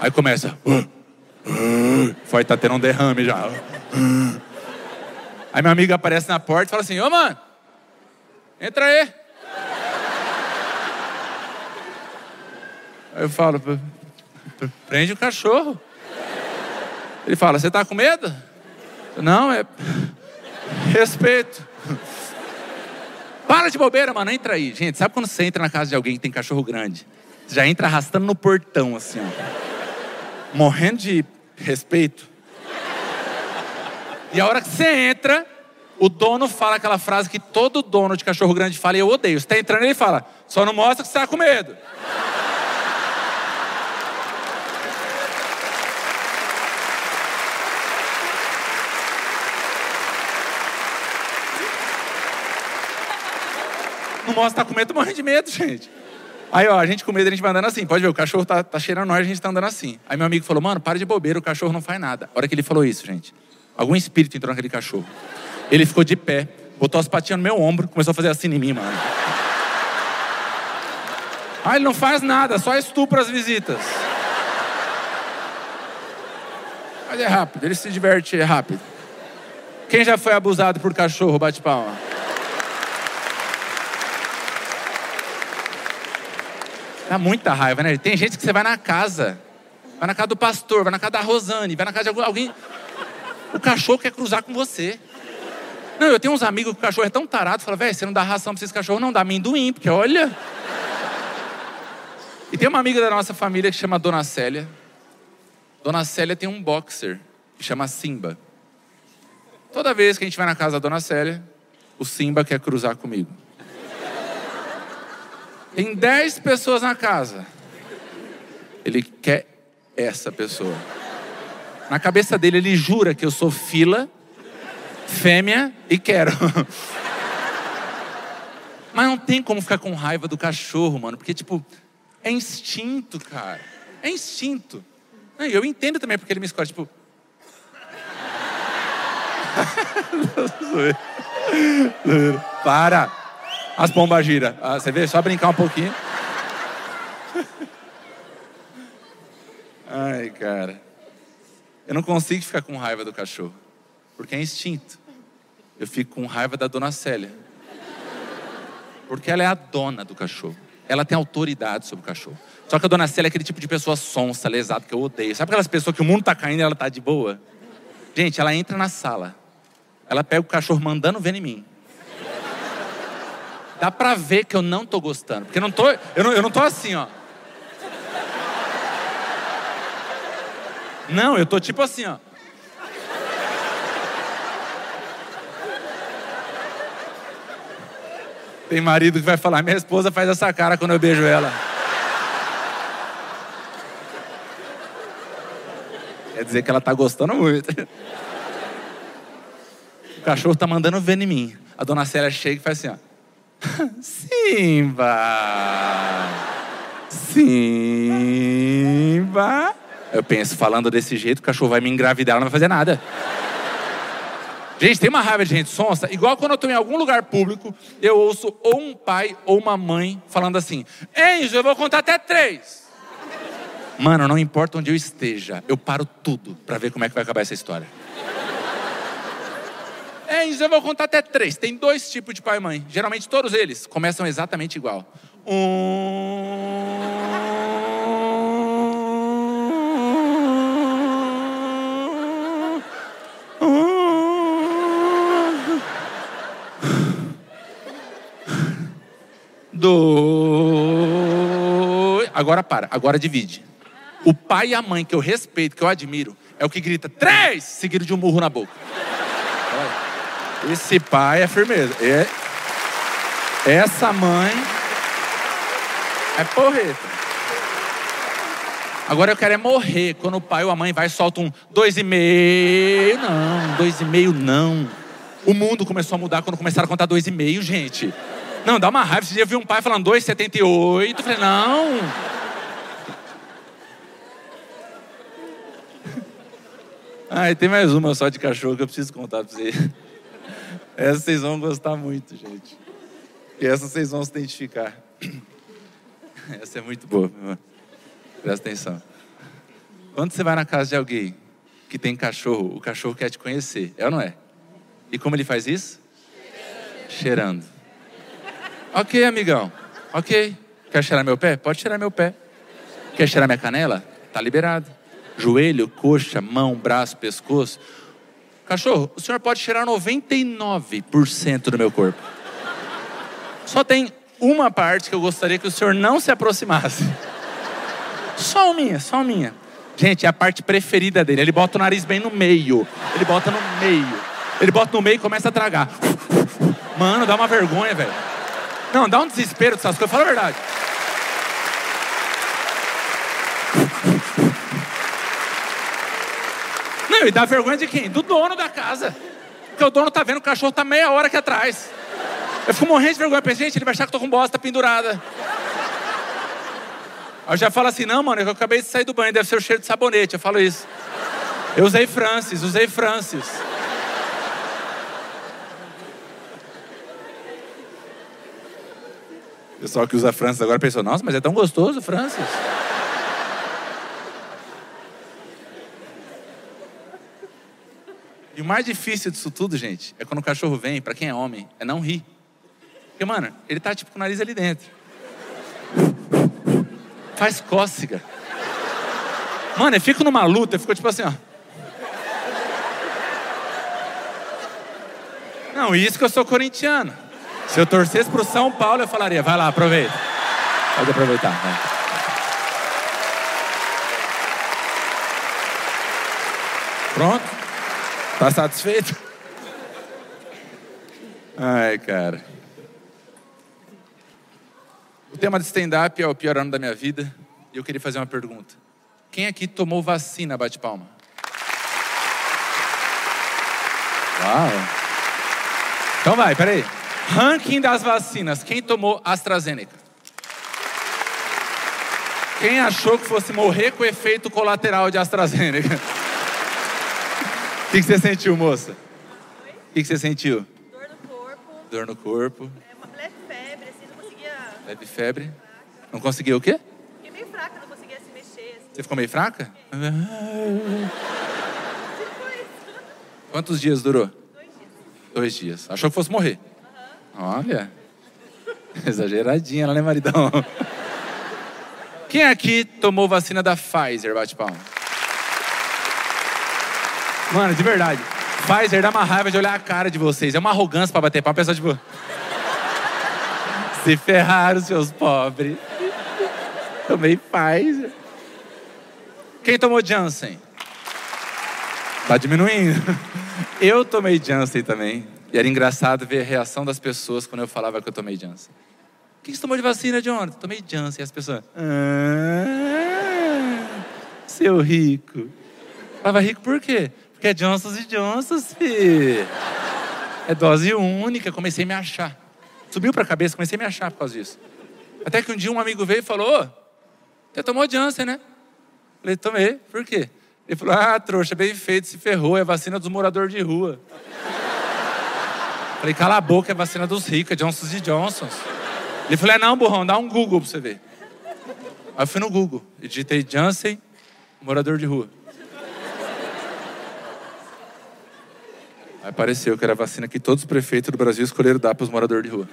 Aí começa. Foi, tá tendo um derrame já. Aí meu amigo aparece na porta e fala assim: Ô mano, entra aí. Aí eu falo: prende o cachorro. Ele fala: Você tá com medo? Não, é. Respeito. Para de bobeira, mano, entra aí. Gente, sabe quando você entra na casa de alguém que tem cachorro grande? Você já entra arrastando no portão, assim, ó. Morrendo de respeito. E a hora que você entra, o dono fala aquela frase que todo dono de cachorro grande fala e eu odeio. Você tá entrando e ele fala: só não mostra que você tá com medo. Não mostra tá com medo, tô morrendo de medo, gente. Aí, ó, a gente com medo, a gente vai andando assim. Pode ver, o cachorro tá, tá cheirando nós, a gente tá andando assim. Aí meu amigo falou, mano, para de bobeira, o cachorro não faz nada. A hora que ele falou isso, gente, algum espírito entrou naquele cachorro. Ele ficou de pé, botou as patinhas no meu ombro, começou a fazer assim em mim, mano. Ah, ele não faz nada, só estupra as visitas. Mas é rápido, ele se diverte rápido. Quem já foi abusado por cachorro, bate palma. Dá muita raiva, né? Tem gente que você vai na casa, vai na casa do pastor, vai na casa da Rosane, vai na casa de alguém. O cachorro quer cruzar com você. Não, eu tenho uns amigos que o cachorro é tão tarado, fala, velho, você não dá ração pra esses cachorros, não, dá amendoim, porque olha. E tem uma amiga da nossa família que chama Dona Célia. Dona Célia tem um boxer que chama Simba. Toda vez que a gente vai na casa da Dona Célia, o Simba quer cruzar comigo. Tem 10 pessoas na casa. Ele quer essa pessoa. Na cabeça dele, ele jura que eu sou fila, fêmea e quero. Mas não tem como ficar com raiva do cachorro, mano, porque, tipo, é instinto, cara. É instinto. Eu entendo também porque ele me escolhe, tipo. Para! As pombas giram. Ah, você vê? Só brincar um pouquinho. Ai, cara. Eu não consigo ficar com raiva do cachorro. Porque é instinto. Eu fico com raiva da dona Célia. Porque ela é a dona do cachorro. Ela tem autoridade sobre o cachorro. Só que a dona Célia é aquele tipo de pessoa sonsa, lesada, que eu odeio. Sabe aquelas pessoas que o mundo tá caindo e ela tá de boa? Gente, ela entra na sala. Ela pega o cachorro mandando ver em mim. Dá pra ver que eu não tô gostando. Porque eu não tô, eu não, eu não tô assim, ó. Não, eu tô tipo assim, ó. Tem marido que vai falar, minha esposa faz essa cara quando eu beijo ela. Quer dizer que ela tá gostando muito. O cachorro tá mandando ver em mim. A dona Célia chega e faz assim, ó. Simba! Simba! Eu penso, falando desse jeito, o cachorro vai me engravidar, não vai fazer nada. Gente, tem uma raiva de gente sonsa, igual quando eu estou em algum lugar público, eu ouço ou um pai ou uma mãe falando assim: Enzo, eu vou contar até três. Mano, não importa onde eu esteja, eu paro tudo para ver como é que vai acabar essa história. Enzo, eu vou contar até três. Tem dois tipos de pai e mãe. Geralmente todos eles começam exatamente igual. Um. Dois. Agora para, agora divide. O pai e a mãe que eu respeito, que eu admiro, é o que grita três, seguido de um murro na boca. Esse pai é firmeza. É... Essa mãe é porreta. Agora eu quero é morrer quando o pai ou a mãe vai e solta um dois e meio. Não, dois e meio não. O mundo começou a mudar quando começaram a contar dois e meio, gente. Não, dá uma raiva. Esse dia eu vi um pai falando 2,78. Eu falei, não. Ah, e tem mais uma só de cachorro que eu preciso contar pra vocês. Essa vocês vão gostar muito, gente. E essa vocês vão se identificar. Essa é muito boa. Presta atenção. Quando você vai na casa de alguém que tem cachorro, o cachorro quer te conhecer, é ou não é? E como ele faz isso? Cheirando. Ok, amigão. Ok. Quer cheirar meu pé? Pode cheirar meu pé. Quer cheirar minha canela? Tá liberado. Joelho, coxa, mão, braço, pescoço. Cachorro, o senhor pode cheirar 99% do meu corpo. Só tem uma parte que eu gostaria que o senhor não se aproximasse. Só minha, só minha. Gente, é a parte preferida dele. Ele bota o nariz bem no meio. Ele bota no meio. Ele bota no meio e começa a tragar. Mano, dá uma vergonha, velho. Não, dá um desespero dessas coisas. Fala a verdade. E dá vergonha de quem? Do dono da casa. Porque o dono tá vendo o cachorro tá meia hora aqui atrás. Eu fico morrendo de vergonha. Pensei, gente, ele vai achar que eu tô com bosta pendurada. Aí eu já falo assim, não, mano, eu acabei de sair do banho, deve ser o cheiro de sabonete. Eu falo isso. Eu usei Francis, usei Francis. O pessoal que usa Francis agora pensou, nossa, mas é tão gostoso, Francis. E o mais difícil disso tudo, gente, é quando o cachorro vem, pra quem é homem, é não rir. Porque, mano, ele tá tipo com o nariz ali dentro. Faz cócega. Mano, eu fico numa luta, ficou tipo assim, ó. Não, isso que eu sou corintiano. Se eu torcesse pro São Paulo, eu falaria, vai lá, aproveita. Pode aproveitar, vai. Pronto? Tá satisfeito? Ai, cara. O tema de stand-up é o pior ano da minha vida. E eu queria fazer uma pergunta. Quem aqui tomou vacina? Bate palma. Uau. Então vai, peraí. Ranking das vacinas. Quem tomou AstraZeneca? Quem achou que fosse morrer com efeito colateral de AstraZeneca? O que, que você sentiu, moça? O que, que você sentiu? Dor no corpo, Dor no corpo, é uma leve febre, assim, não conseguia. leve febre. Não conseguiu o quê? Fiquei meio fraca, não conseguia se mexer. Assim. Você ficou meio fraca? Tipo isso. Quantos dias durou? Dois dias. Dois dias. Achou que fosse morrer? Olha. Exageradinha, ela, né, maridão? Quem aqui tomou vacina da Pfizer? Bate palma. Mano, de verdade. Pfizer dá uma raiva de olhar a cara de vocês. É uma arrogância pra bater palma. Pessoal, tipo. Se ferraram, seus pobres. Tomei Pfizer. Quem tomou Janssen? Tá diminuindo. Eu tomei Janssen também. E era engraçado ver a reação das pessoas quando eu falava que eu tomei Janssen. O que você tomou de vacina, Jonathan? Tomei Janssen. E as pessoas. Ah, seu rico. Falava rico por quê? Porque é Johnson's e Johnson's, fi. É dose única. Comecei a me achar. Subiu pra cabeça, comecei a me achar por causa disso. Até que um dia um amigo veio e falou: você tomou Janssen, né? Falei, tomei. Por quê? Ele falou: Ah, trouxa, bem feito, se ferrou. É vacina dos moradores de rua. Falei, cala a boca, é vacina dos ricos, é Johnson's e Johnson's. Ele falou: é, não, burrão, dá um Google pra você ver. Aí eu fui no Google e digitei Janssen, morador de rua. Aí apareceu que era a vacina que todos os prefeitos do Brasil escolheram dar para os moradores de rua.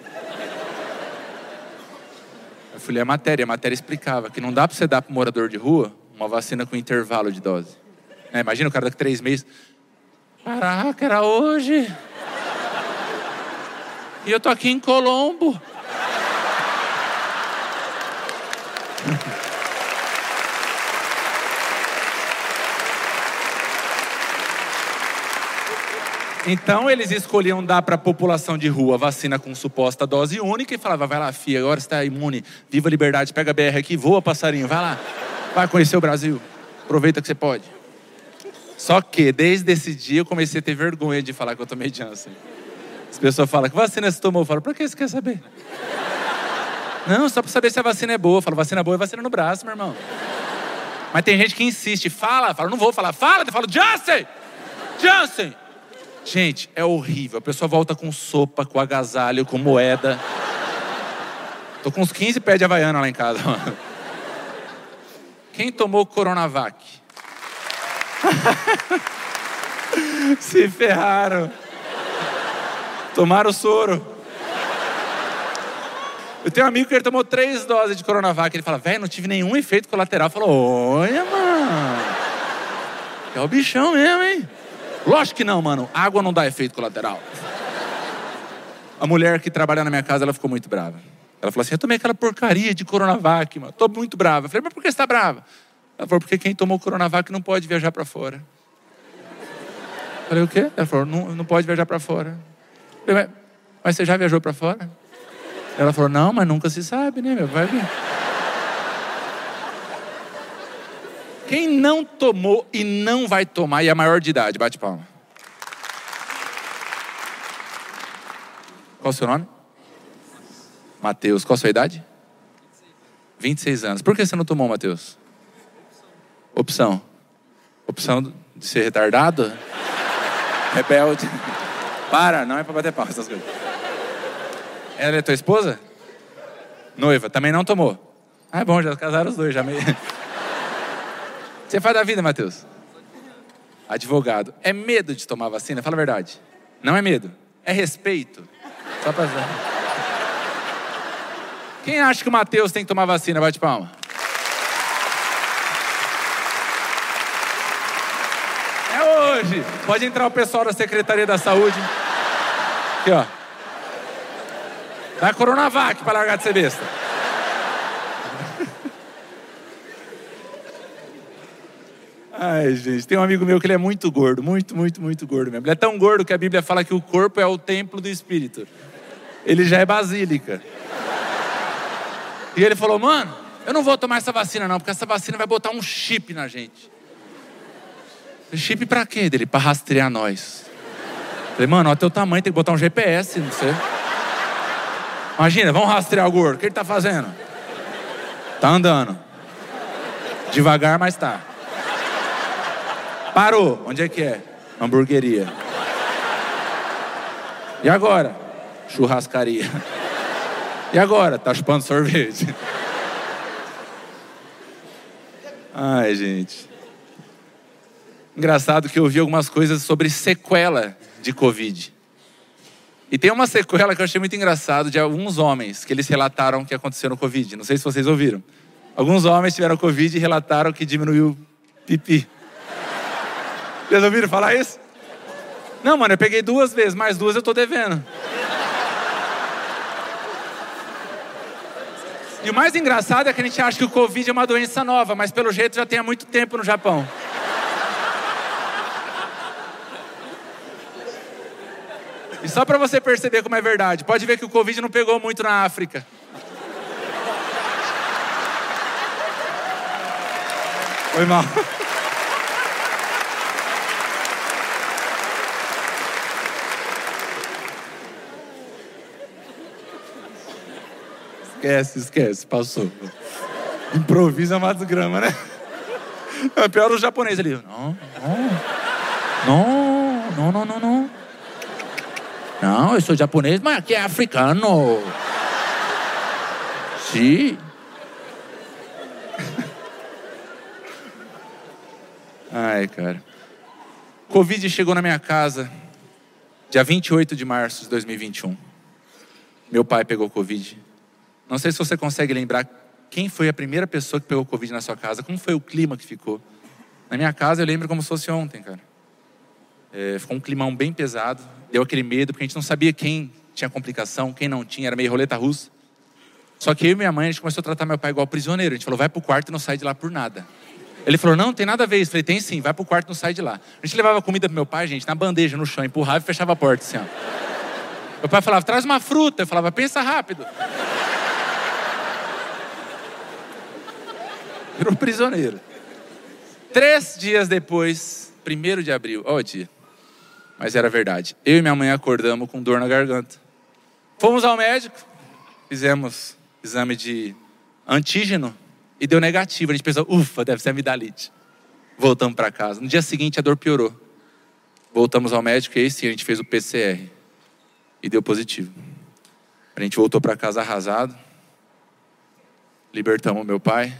Eu fui ler a matéria, a matéria explicava que não dá para você dar para o morador de rua uma vacina com intervalo de dose. É, imagina o cara daqui três meses. Caraca, era hoje. E eu tô aqui em Colombo. Então eles escolhiam dar para a população de rua vacina com suposta dose única e falava: vai lá, filha, agora está imune, viva a liberdade, pega a BR aqui, voa passarinho, vai lá, vai conhecer o Brasil, aproveita que você pode. Só que desde esse dia eu comecei a ter vergonha de falar que eu tomei Janssen. As pessoas falam: que vacina você tomou? Eu falo: pra que você quer saber? Não, só para saber se a vacina é boa. Eu falo: vacina boa é vacina no braço, meu irmão. Mas tem gente que insiste, fala, fala, não vou falar, fala, eu falo: Janssen! Janssen! Gente, é horrível. A pessoa volta com sopa, com agasalho, com moeda. Tô com uns 15 pés de havaiana lá em casa. Quem tomou Coronavac? Se ferraram. Tomaram soro. Eu tenho um amigo que ele tomou três doses de Coronavac. Ele fala, velho, não tive nenhum efeito colateral. Falou, olha, mano. É o bichão mesmo, hein? Lógico que não, mano. Água não dá efeito colateral. A mulher que trabalha na minha casa, ela ficou muito brava. Ela falou assim: Eu tomei aquela porcaria de Coronavac, mano. Tô muito brava. Eu falei: Mas por que você tá brava? Ela falou: Porque quem tomou Coronavac não pode viajar para fora. Eu falei: O quê? Ela falou: Não, não pode viajar para fora. Eu falei, mas você já viajou para fora? Ela falou: Não, mas nunca se sabe, né, meu? Vai ver. Quem não tomou e não vai tomar e é maior de idade, bate palma. Qual o seu nome? Mateus. Qual a sua idade? 26 anos. Por que você não tomou, Mateus? Opção. Opção de ser retardado? Rebelde? Para, não é para bater palma essas coisas. Ela é tua esposa? Noiva, também não tomou. Ah, é bom, já casaram os dois, já meio. Você faz da vida, Matheus? Advogado. É medo de tomar vacina? Fala a verdade. Não é medo. É respeito. Só pra... Quem acha que o Matheus tem que tomar vacina? Bate palma. É hoje. Pode entrar o pessoal da Secretaria da Saúde. Aqui, ó. Dá Coronavac pra largar de ser besta. Ai, gente, tem um amigo meu que ele é muito gordo, muito, muito, muito gordo mesmo. Ele é tão gordo que a Bíblia fala que o corpo é o templo do Espírito. Ele já é basílica. E ele falou, mano, eu não vou tomar essa vacina não, porque essa vacina vai botar um chip na gente. Chip pra quê dele? Pra rastrear nós. Falei, mano, olha teu tamanho, tem que botar um GPS, não sei. Imagina, vamos rastrear o gordo. O que ele tá fazendo? Tá andando. Devagar, mas tá. Parou. Onde é que é? Hamburgueria. E agora? Churrascaria. E agora? Tá chupando sorvete. Ai, gente. Engraçado que eu ouvi algumas coisas sobre sequela de Covid. E tem uma sequela que eu achei muito engraçado de alguns homens que eles relataram o que aconteceu no Covid. Não sei se vocês ouviram. Alguns homens tiveram Covid e relataram que diminuiu pipi. Vocês ouviram falar isso? Não, mano, eu peguei duas vezes, mais duas eu tô devendo. E o mais engraçado é que a gente acha que o Covid é uma doença nova, mas pelo jeito já tem há muito tempo no Japão. E só para você perceber como é verdade, pode ver que o Covid não pegou muito na África. Foi mal. Esquece, esquece, passou. Improvisa mais grama, né? É pior o japonês ali. Não, não, não, não, não, não. Não, eu sou japonês, mas aqui é africano. Sim. Ai, cara. Covid chegou na minha casa dia 28 de março de 2021. Meu pai pegou Covid. Não sei se você consegue lembrar quem foi a primeira pessoa que pegou Covid na sua casa, como foi o clima que ficou. Na minha casa eu lembro como se fosse ontem, cara. É, ficou um climão bem pesado, deu aquele medo, porque a gente não sabia quem tinha complicação, quem não tinha, era meio roleta russa. Só que eu e minha mãe, a gente começou a tratar meu pai igual prisioneiro. A gente falou, vai pro quarto e não sai de lá por nada. Ele falou, não, não tem nada a ver isso. Eu falei, tem sim, vai pro quarto e não sai de lá. A gente levava comida pro meu pai, gente, na bandeja, no chão, empurrava e fechava a porta, assim, ó. Meu pai falava, traz uma fruta. Eu falava, pensa rápido. Virou prisioneiro. Três dias depois, primeiro de abril, ó o dia. Mas era verdade. Eu e minha mãe acordamos com dor na garganta. Fomos ao médico, fizemos exame de antígeno e deu negativo. A gente pensou, ufa, deve ser amidalite. Voltamos para casa. No dia seguinte a dor piorou. Voltamos ao médico e aí sim a gente fez o PCR e deu positivo. A gente voltou para casa arrasado. Libertamos meu pai.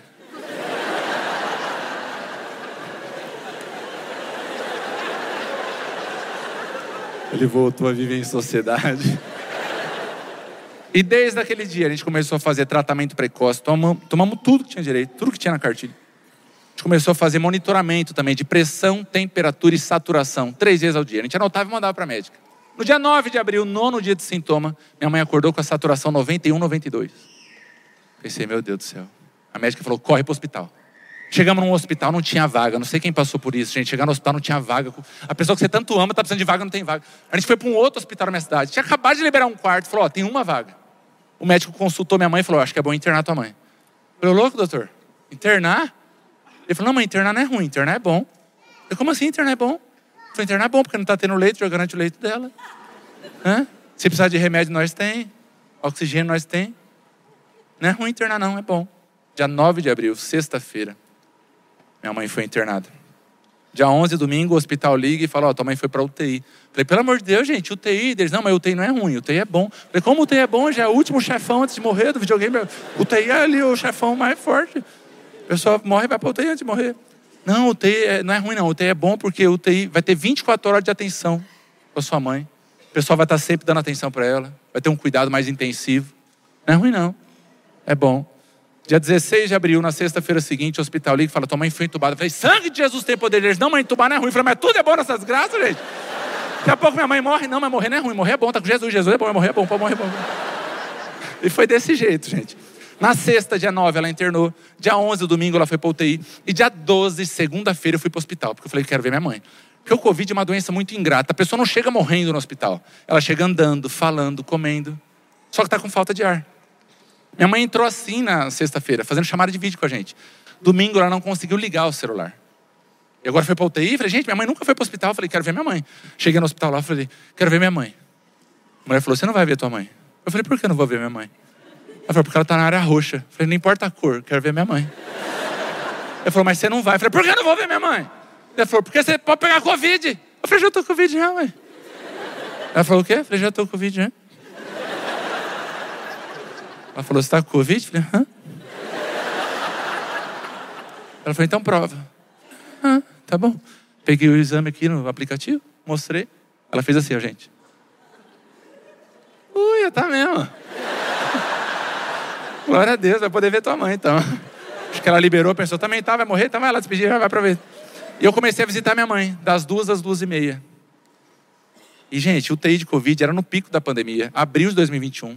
Ele voltou a viver em sociedade. E desde aquele dia a gente começou a fazer tratamento precoce, tomamos, tomamos tudo que tinha direito, tudo que tinha na cartilha. A gente começou a fazer monitoramento também de pressão, temperatura e saturação, três vezes ao dia. A gente anotava e mandava para a médica. No dia 9 de abril, nono dia de sintoma, minha mãe acordou com a saturação 91, 92. Pensei, meu Deus do céu. A médica falou, corre para o hospital. Chegamos num hospital, não tinha vaga. Não sei quem passou por isso, gente. Chegar no hospital não tinha vaga. A pessoa que você tanto ama está precisando de vaga, não tem vaga. A gente foi para um outro hospital na minha cidade. Tinha acabado de liberar um quarto. Falou: Ó, tem uma vaga. O médico consultou minha mãe e falou: Acho que é bom internar tua mãe. Eu falei: Louco, doutor? Internar? Ele falou: Não, mãe, internar não é ruim, internar é bom. Eu Como assim internar é bom? Eu falei: Internar é bom porque não está tendo leito, já garante o leito dela. Hã? Se precisar de remédio, nós tem. Oxigênio, nós tem. Não é ruim internar, não, é bom. Dia 9 de abril, sexta-feira. Minha mãe foi internada. Dia 11, domingo, o hospital liga e fala: Ó, oh, tua mãe foi para UTI. Falei: pelo amor de Deus, gente, UTI. Eles: não, mas UTI não é ruim, UTI é bom. Falei: como UTI é bom? Já é o último chefão antes de morrer do videogame. UTI é ali o chefão mais forte. A pessoa morre e vai para UTI antes de morrer. Não, UTI é, não é ruim, não. UTI é bom porque UTI vai ter 24 horas de atenção com a sua mãe. O pessoal vai estar sempre dando atenção para ela. Vai ter um cuidado mais intensivo. Não é ruim, não. É bom. Dia 16 de abril, na sexta-feira seguinte, o hospital liga e fala: Tua mãe foi entubada. Eu falei: Sangue de Jesus tem poder. Eles não, mãe, entubar não é ruim. Eu falei: Mas tudo é bom nessas graças, gente. Daqui a pouco minha mãe morre. Não, mas morrer não é ruim. Morrer é bom. Tá com Jesus. Jesus é bom. Morrer é bom. Pode morrer é bom. E foi desse jeito, gente. Na sexta, dia 9, ela internou. Dia 11, domingo, ela foi para UTI. E dia 12, segunda-feira, eu fui para o hospital. Porque eu falei: Quero ver minha mãe. Porque o Covid é uma doença muito ingrata. A pessoa não chega morrendo no hospital. Ela chega andando, falando, comendo. Só que está com falta de ar. Minha mãe entrou assim na sexta-feira, fazendo chamada de vídeo com a gente. Domingo ela não conseguiu ligar o celular. E agora foi para UTI, falei, gente, minha mãe nunca foi para o hospital. Eu falei, quero ver minha mãe. Cheguei no hospital lá, falei, quero ver minha mãe. A mulher falou, você não vai ver tua mãe. Eu falei, por que eu não vou ver minha mãe? Ela falou, porque ela está na área roxa. Eu falei, não importa a cor, quero ver minha mãe. Ela falou, mas você não vai. Eu falei, por que eu não vou ver minha mãe? Ela falou, porque você pode pegar Covid. Eu falei, já estou com Covid já, mãe. Ela falou, o quê? Eu falei, já estou com Covid já. Ela falou, você está com Covid? Eu falei, hã? Ela falou, então prova. Ah, tá bom. Peguei o exame aqui no aplicativo, mostrei. Ela fez assim, ó, gente. ia, tá mesmo. Glória a Deus, vai poder ver tua mãe então. Acho que ela liberou, pensou, também tá, vai morrer, então vai lá despedir, vai pra ver. E eu comecei a visitar minha mãe, das duas às duas e meia. E, gente, o UTI de Covid era no pico da pandemia, abril de 2021.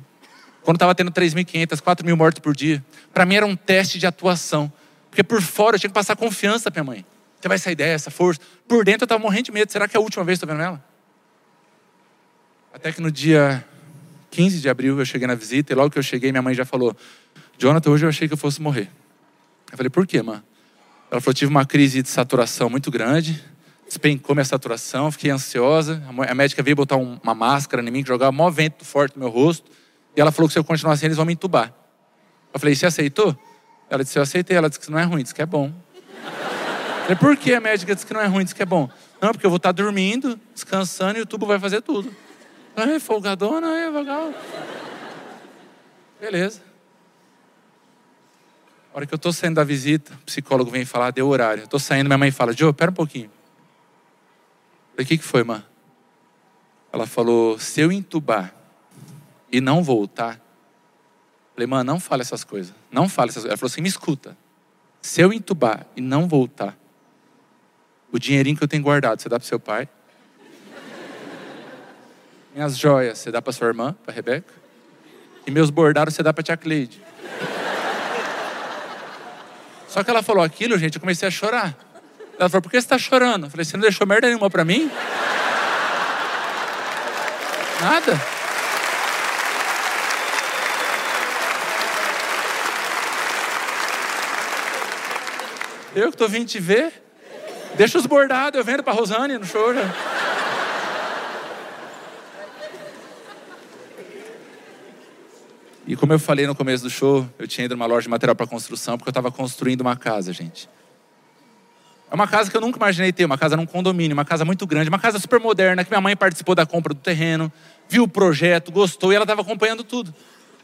Quando estava tendo 3.500, 4 mil mortes por dia. Para mim era um teste de atuação. Porque por fora eu tinha que passar confiança pra minha mãe. Você vai sair dessa, força. Por dentro eu estava morrendo de medo. Será que é a última vez que estou vendo ela? Até que no dia 15 de abril eu cheguei na visita e logo que eu cheguei minha mãe já falou: Jonathan, hoje eu achei que eu fosse morrer. Eu falei: por quê, mãe? Ela falou: tive uma crise de saturação muito grande, despencou minha saturação, fiquei ansiosa. A médica veio botar uma máscara em mim, que jogava maior vento forte no meu rosto. E ela falou que se eu continuar assim, eles vão me entubar. Eu falei: você aceitou? Ela disse: eu aceitei. Ela disse que não é ruim, disse que é bom. Eu falei: por que a médica disse que não é ruim, disse que é bom? Não, porque eu vou estar dormindo, descansando e o tubo vai fazer tudo. Ai, folgadona, ai, legal. Beleza. A hora que eu estou saindo da visita, o psicólogo vem falar, deu horário. Eu estou saindo, minha mãe fala, Joe, pera um pouquinho. Eu falei, o que, que foi, mãe? Ela falou, se eu entubar e não voltar. Falei, mãe, não fale essas coisas. Não fale essas coisas. Ela falou assim, me escuta. Se eu entubar e não voltar, o dinheirinho que eu tenho guardado, você dá para seu pai? Minhas joias, você dá para sua irmã, para Rebeca? E meus bordados, você dá para tia Cleide. Só que ela falou aquilo, gente, eu comecei a chorar. Ela falou, por que você está chorando? Eu falei, você não deixou merda nenhuma para mim? Nada. Eu que estou vindo te ver. Deixa os bordados, eu vendo para Rosane, não chora. E como eu falei no começo do show, eu tinha ido numa loja de material para construção porque eu estava construindo uma casa, gente. É uma casa que eu nunca imaginei ter, uma casa num condomínio, uma casa muito grande, uma casa super moderna, que minha mãe participou da compra do terreno, viu o projeto, gostou e ela estava acompanhando tudo.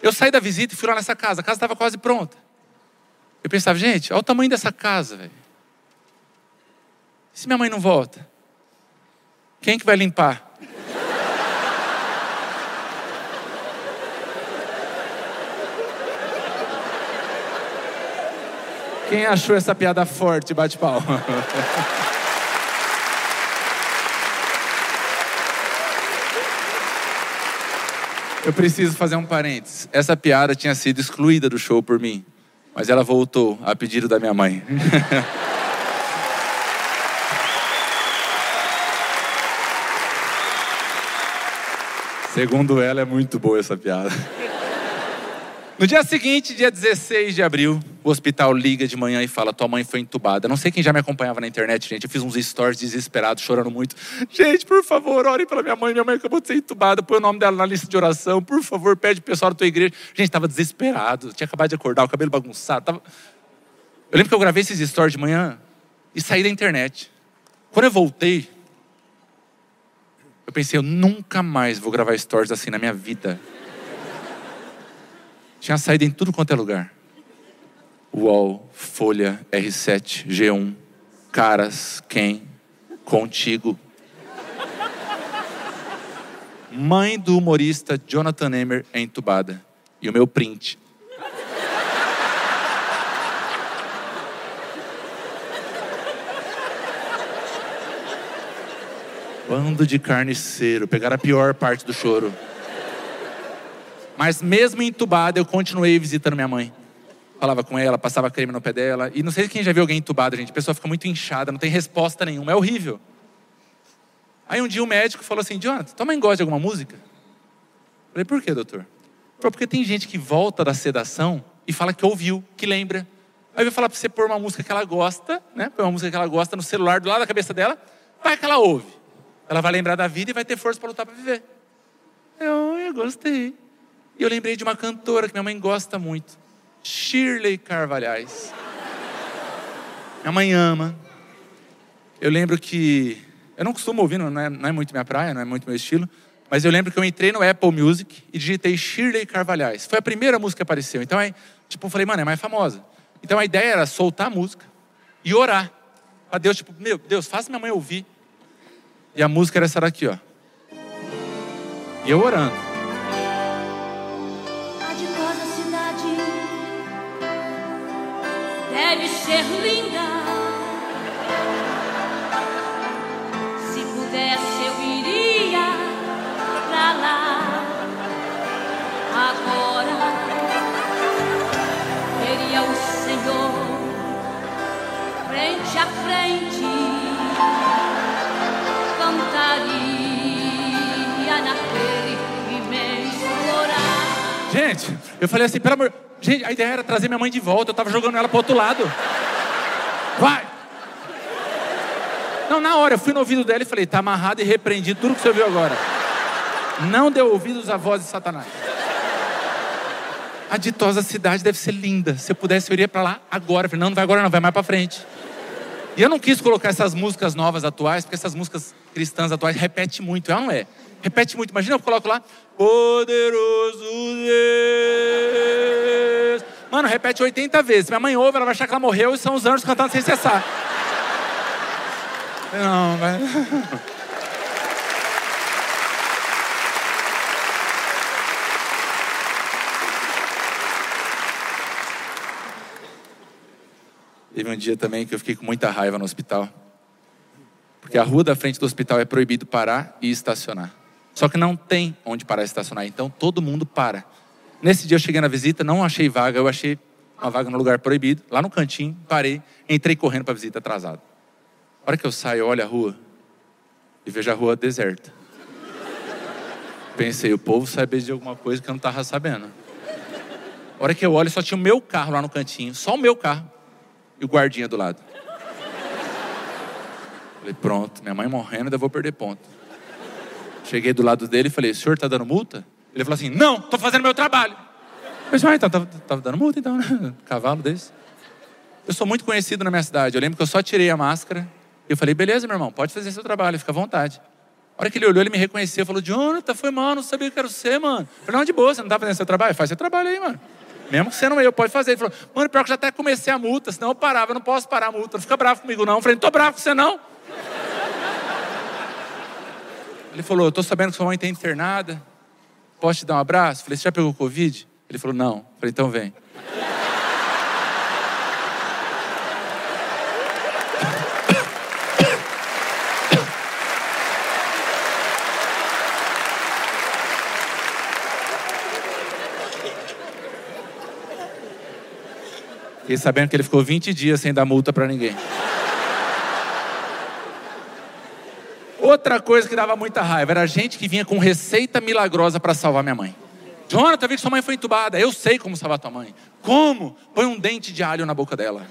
Eu saí da visita e fui lá nessa casa, a casa estava quase pronta. Eu pensava, gente, olha o tamanho dessa casa, velho. Se minha mãe não volta? Quem que vai limpar? Quem achou essa piada forte, bate pau. Eu preciso fazer um parênteses. Essa piada tinha sido excluída do show por mim, mas ela voltou a pedido da minha mãe. Segundo ela, é muito boa essa piada. No dia seguinte, dia 16 de abril, o hospital liga de manhã e fala: Tua mãe foi entubada. Não sei quem já me acompanhava na internet, gente. Eu fiz uns stories desesperados, chorando muito. Gente, por favor, orem pela minha mãe. Minha mãe acabou de ser entubada. Põe o nome dela na lista de oração. Por favor, pede pro pessoal da tua igreja. Gente, estava desesperado. Tinha acabado de acordar, o cabelo bagunçado. Tava... Eu lembro que eu gravei esses stories de manhã e saí da internet. Quando eu voltei, eu pensei: Eu nunca mais vou gravar stories assim na minha vida. Tinha saído em tudo quanto é lugar. UOL, Folha, R7, G1, Caras, Quem, Contigo. Mãe do humorista Jonathan Emer é entubada. E o meu print. Bando de carniceiro. Pegaram a pior parte do choro. Mas mesmo entubada, eu continuei visitando minha mãe. Falava com ela, passava creme no pé dela. E não sei quem já viu alguém entubado, gente. A pessoa fica muito inchada, não tem resposta nenhuma. É horrível. Aí um dia o médico falou assim: Jonathan, tua mãe gosta de alguma música? Eu falei, por quê, doutor? Falei, porque tem gente que volta da sedação e fala que ouviu, que lembra. Aí eu vou falar para você pôr uma música que ela gosta, né? Pôr uma música que ela gosta no celular do lado da cabeça dela, vai que ela ouve. Ela vai lembrar da vida e vai ter força para lutar para viver. Eu, eu gostei. E eu lembrei de uma cantora que minha mãe gosta muito, Shirley Carvalhais. Minha mãe ama. Eu lembro que. Eu não costumo ouvir, não é, não é muito minha praia, não é muito meu estilo. Mas eu lembro que eu entrei no Apple Music e digitei Shirley Carvalhais. Foi a primeira música que apareceu. Então, aí, tipo, eu falei, mano, é mais famosa. Então a ideia era soltar a música e orar. A Deus, tipo, meu Deus, faça minha mãe ouvir. E a música era essa daqui, ó. E eu orando. A frente. Cantaria naquele imenso orar. Gente, eu falei assim, pelo amor. Gente, a ideia era trazer minha mãe de volta. Eu tava jogando ela pro outro lado. Vai! Não, na hora, eu fui no ouvido dela e falei, tá amarrado e repreendido tudo que você ouviu agora. Não deu ouvidos à voz de Satanás. A ditosa cidade deve ser linda. Se eu pudesse, eu iria pra lá agora. Eu falei, não, não vai agora, não, vai mais pra frente. E eu não quis colocar essas músicas novas atuais, porque essas músicas cristãs atuais repete muito, é ou não é? Repete muito. Imagina eu coloco lá, poderoso Deus. Mano, repete 80 vezes. Minha mãe ouve, ela vai achar que ela morreu e são os anjos cantando sem cessar. Não, vai. Teve um dia também que eu fiquei com muita raiva no hospital. Porque a rua da frente do hospital é proibido parar e estacionar. Só que não tem onde parar e estacionar, então todo mundo para. Nesse dia eu cheguei na visita, não achei vaga, eu achei uma vaga no lugar proibido, lá no cantinho, parei, entrei correndo para a visita atrasado. A hora que eu saio, eu olho a rua e vejo a rua deserta. Pensei, o povo sabe de alguma coisa que eu não estava sabendo. A hora que eu olho, só tinha o meu carro lá no cantinho, só o meu carro e o guardinha do lado. Falei, pronto, minha mãe morrendo, ainda vou perder ponto. Cheguei do lado dele e falei, senhor está dando multa? Ele falou assim, não, estou fazendo meu trabalho. Eu falei, ah, então, tava, tava dando multa então, né? Cavalo desse. Eu sou muito conhecido na minha cidade. Eu lembro que eu só tirei a máscara e eu falei, beleza, meu irmão, pode fazer seu trabalho, fica à vontade. A hora que ele olhou, ele me reconheceu, falou, Jonathan, foi mal, não sabia que era você, mano. Eu falei, não, de boa, você não tá fazendo seu trabalho? Faz seu trabalho aí, mano. Mesmo que você não eu, pode fazer. Ele falou, mano, pior que já até comecei a multa, senão eu parava, eu não posso parar a multa. Não fica bravo comigo, não. Eu falei, não tô bravo com você, não. Ele falou, eu tô sabendo que sua mãe está internada. Posso te dar um abraço? Eu falei, você já pegou Covid? Ele falou, não. Eu falei, então vem. Fiquei sabendo que ele ficou 20 dias sem dar multa para ninguém. Outra coisa que dava muita raiva era gente que vinha com receita milagrosa para salvar minha mãe. Jonathan, vi que sua mãe foi entubada. Eu sei como salvar tua mãe. Como? Põe um dente de alho na boca dela.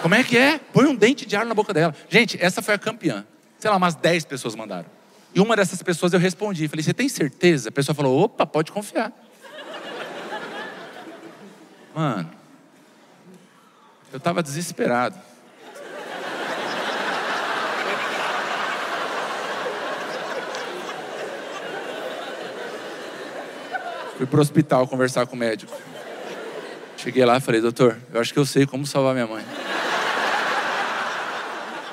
Como é que é? Põe um dente de alho na boca dela. Gente, essa foi a campeã. Sei lá, umas 10 pessoas mandaram. E uma dessas pessoas eu respondi. Falei, você tem certeza? A pessoa falou, opa, pode confiar. Mano, eu estava desesperado. Fui pro hospital conversar com o médico. Cheguei lá e falei, doutor, eu acho que eu sei como salvar minha mãe.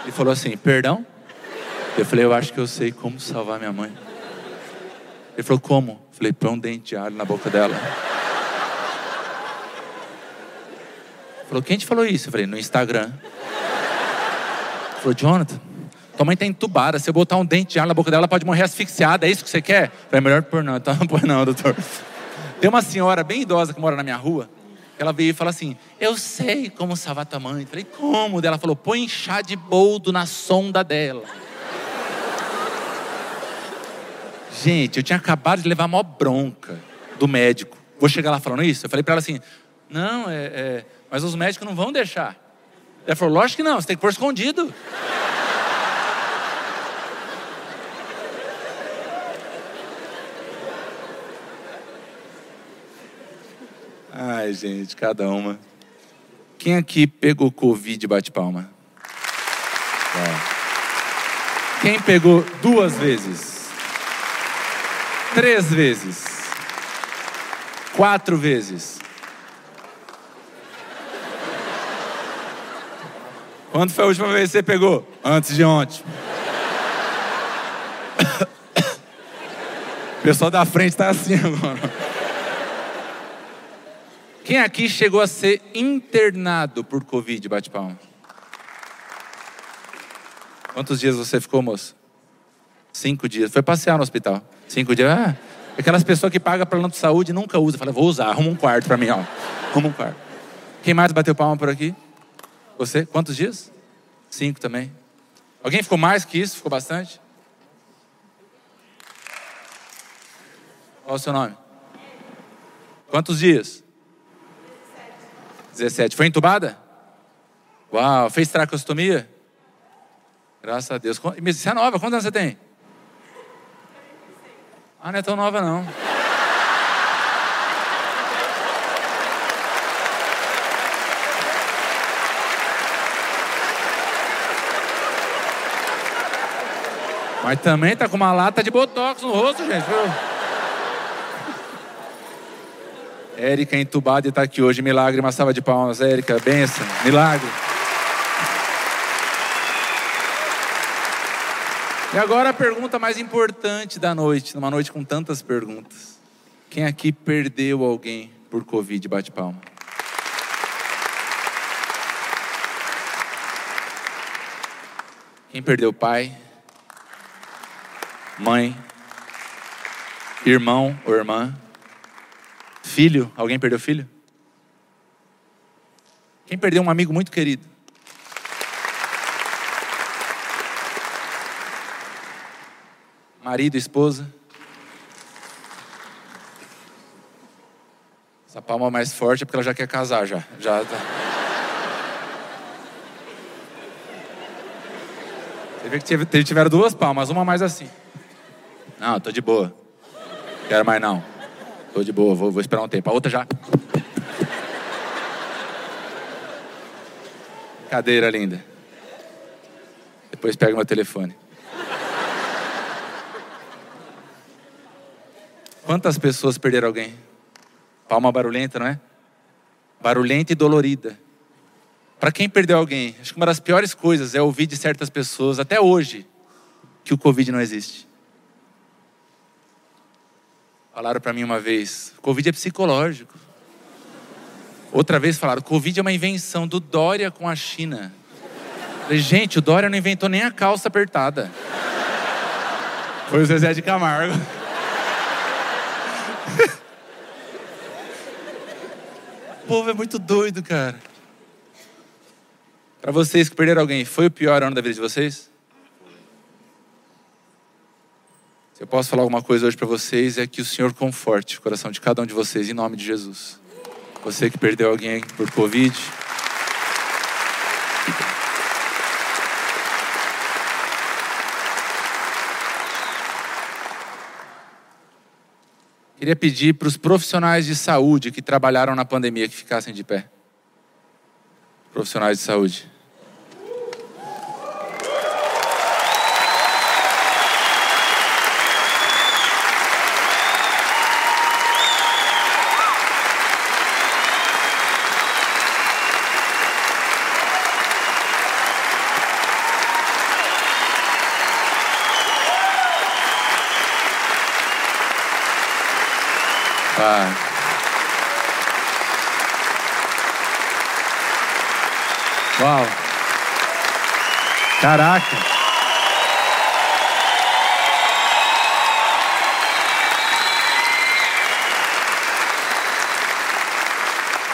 Ele falou assim, perdão? Eu falei, eu acho que eu sei como salvar minha mãe. Ele falou, como? Eu falei, põe um dente de alho na boca dela. Ele falou, quem te falou isso? Eu falei, no Instagram. Falou, Jonathan, tua mãe tá entubada. Se eu botar um dente de alho na boca dela, ela pode morrer asfixiada. É isso que você quer? Eu falei, é melhor pôr não. Então, pôr não, doutor. Tem uma senhora bem idosa que mora na minha rua. Ela veio e falou assim: Eu sei como salvar tua mãe. Eu falei, como? Ela falou: põe chá de boldo na sonda dela. Gente, eu tinha acabado de levar a maior bronca do médico. Vou chegar lá falando isso? Eu falei para ela assim: Não, é, é, mas os médicos não vão deixar. Ela falou: Lógico que não, você tem que pôr escondido. Ai, gente, cada uma. Quem aqui pegou Covid bate palma? Ó. Quem pegou duas vezes? Três vezes? Quatro vezes? Quando foi a última vez que você pegou? Antes de ontem. O pessoal da frente tá assim agora. Quem aqui chegou a ser internado por Covid? Bate palma. Quantos dias você ficou, moço? Cinco dias. Foi passear no hospital. Cinco dias. Ah, aquelas pessoas que pagam plano de saúde nunca usam. Fala, vou usar, arruma um quarto para mim, ó. Arruma um quarto. Quem mais bateu palma por aqui? Você? Quantos dias? Cinco também. Alguém ficou mais que isso? Ficou bastante? Qual o seu nome? Quantos dias? 17. Foi entubada? Uau, fez tracostomia? Graças a Deus. Você é nova, quantos anos você tem? Ah, não é tão nova não. Mas também tá com uma lata de botox no rosto, gente. Érica entubada e está aqui hoje. Milagre, uma salva de palmas. Érica, benção. Milagre. E agora a pergunta mais importante da noite, numa noite com tantas perguntas. Quem aqui perdeu alguém por Covid? Bate palma. Quem perdeu pai? Mãe? Irmão ou irmã? Filho? Alguém perdeu filho? Quem perdeu um amigo muito querido? Marido, esposa? Essa palma mais forte é porque ela já quer casar já. Já tá. Você vê que tiveram duas palmas, uma mais assim. Não, tô de boa. Quero mais não. Tô de boa, vou, vou esperar um tempo. A outra já. Cadeira linda. Depois pega meu telefone. Quantas pessoas perderam alguém? Palma barulhenta, não é? Barulhenta e dolorida. Para quem perdeu alguém, acho que uma das piores coisas é ouvir de certas pessoas, até hoje, que o Covid não existe. Falaram para mim uma vez, Covid é psicológico. Outra vez falaram, Covid é uma invenção do Dória com a China. Falei, gente, o Dória não inventou nem a calça apertada. Foi o Zezé de Camargo. O povo é muito doido, cara. Para vocês que perderam alguém, foi o pior ano da vida de vocês? Se eu posso falar alguma coisa hoje para vocês, é que o Senhor conforte o coração de cada um de vocês, em nome de Jesus. Você que perdeu alguém por Covid. Queria pedir para os profissionais de saúde que trabalharam na pandemia que ficassem de pé. Profissionais de saúde. Pai. Uau. Caraca.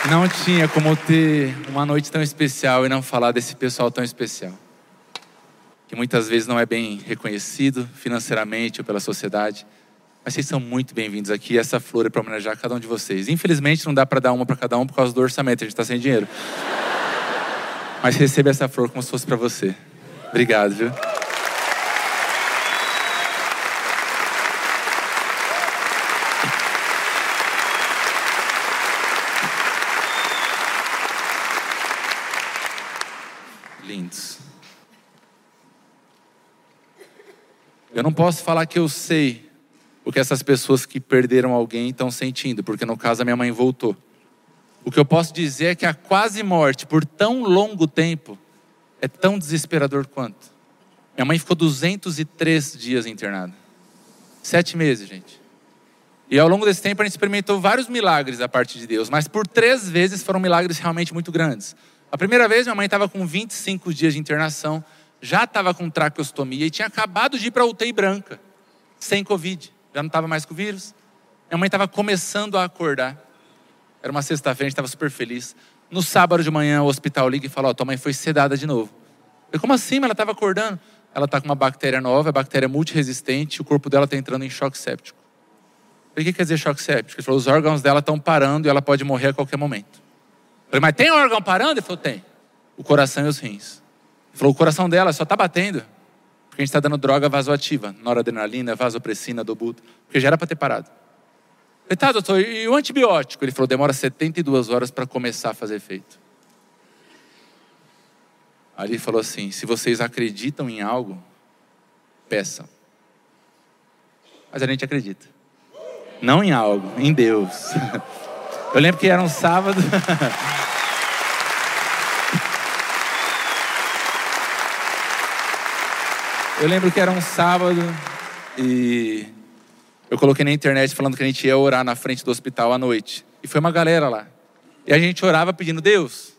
Não tinha como ter uma noite tão especial e não falar desse pessoal tão especial. Que muitas vezes não é bem reconhecido financeiramente ou pela sociedade. Mas vocês são muito bem-vindos aqui. Essa flor é para homenagear cada um de vocês. Infelizmente, não dá para dar uma para cada um por causa do orçamento. A gente está sem dinheiro. Mas receba essa flor como se fosse para você. Obrigado, viu? Lindos. Eu não posso falar que eu sei o que essas pessoas que perderam alguém estão sentindo, porque no caso a minha mãe voltou. O que eu posso dizer é que a quase morte por tão longo tempo é tão desesperador quanto. Minha mãe ficou 203 dias internada. Sete meses, gente. E ao longo desse tempo a gente experimentou vários milagres da parte de Deus, mas por três vezes foram milagres realmente muito grandes. A primeira vez minha mãe estava com 25 dias de internação, já estava com traqueostomia e tinha acabado de ir para UTI branca, sem Covid. Já não estava mais com o vírus. Minha mãe estava começando a acordar. Era uma sexta-feira, a gente estava super feliz. No sábado de manhã, o hospital liga e fala: Ó, tua mãe foi sedada de novo. Eu como assim? Ela estava acordando. Ela está com uma bactéria nova, a bactéria é multiresistente, o corpo dela está entrando em choque séptico. Eu falei, o que quer dizer choque séptico? Ele falou, os órgãos dela estão parando e ela pode morrer a qualquer momento. Eu falei, mas tem órgão parando? Ele falou, tem. O coração e os rins. Ele falou, o coração dela só está batendo porque a gente está dando droga vasoativa, noradrenalina, vasopressina, dobuta, porque já era para ter parado. Falei, tá, doutor, e o antibiótico? Ele falou, demora 72 horas para começar a fazer efeito. Ali ele falou assim: se vocês acreditam em algo, peçam. Mas a gente acredita. Não em algo, em Deus. Eu lembro que era um sábado. Eu lembro que era um sábado e eu coloquei na internet falando que a gente ia orar na frente do hospital à noite. E foi uma galera lá. E a gente orava pedindo, Deus.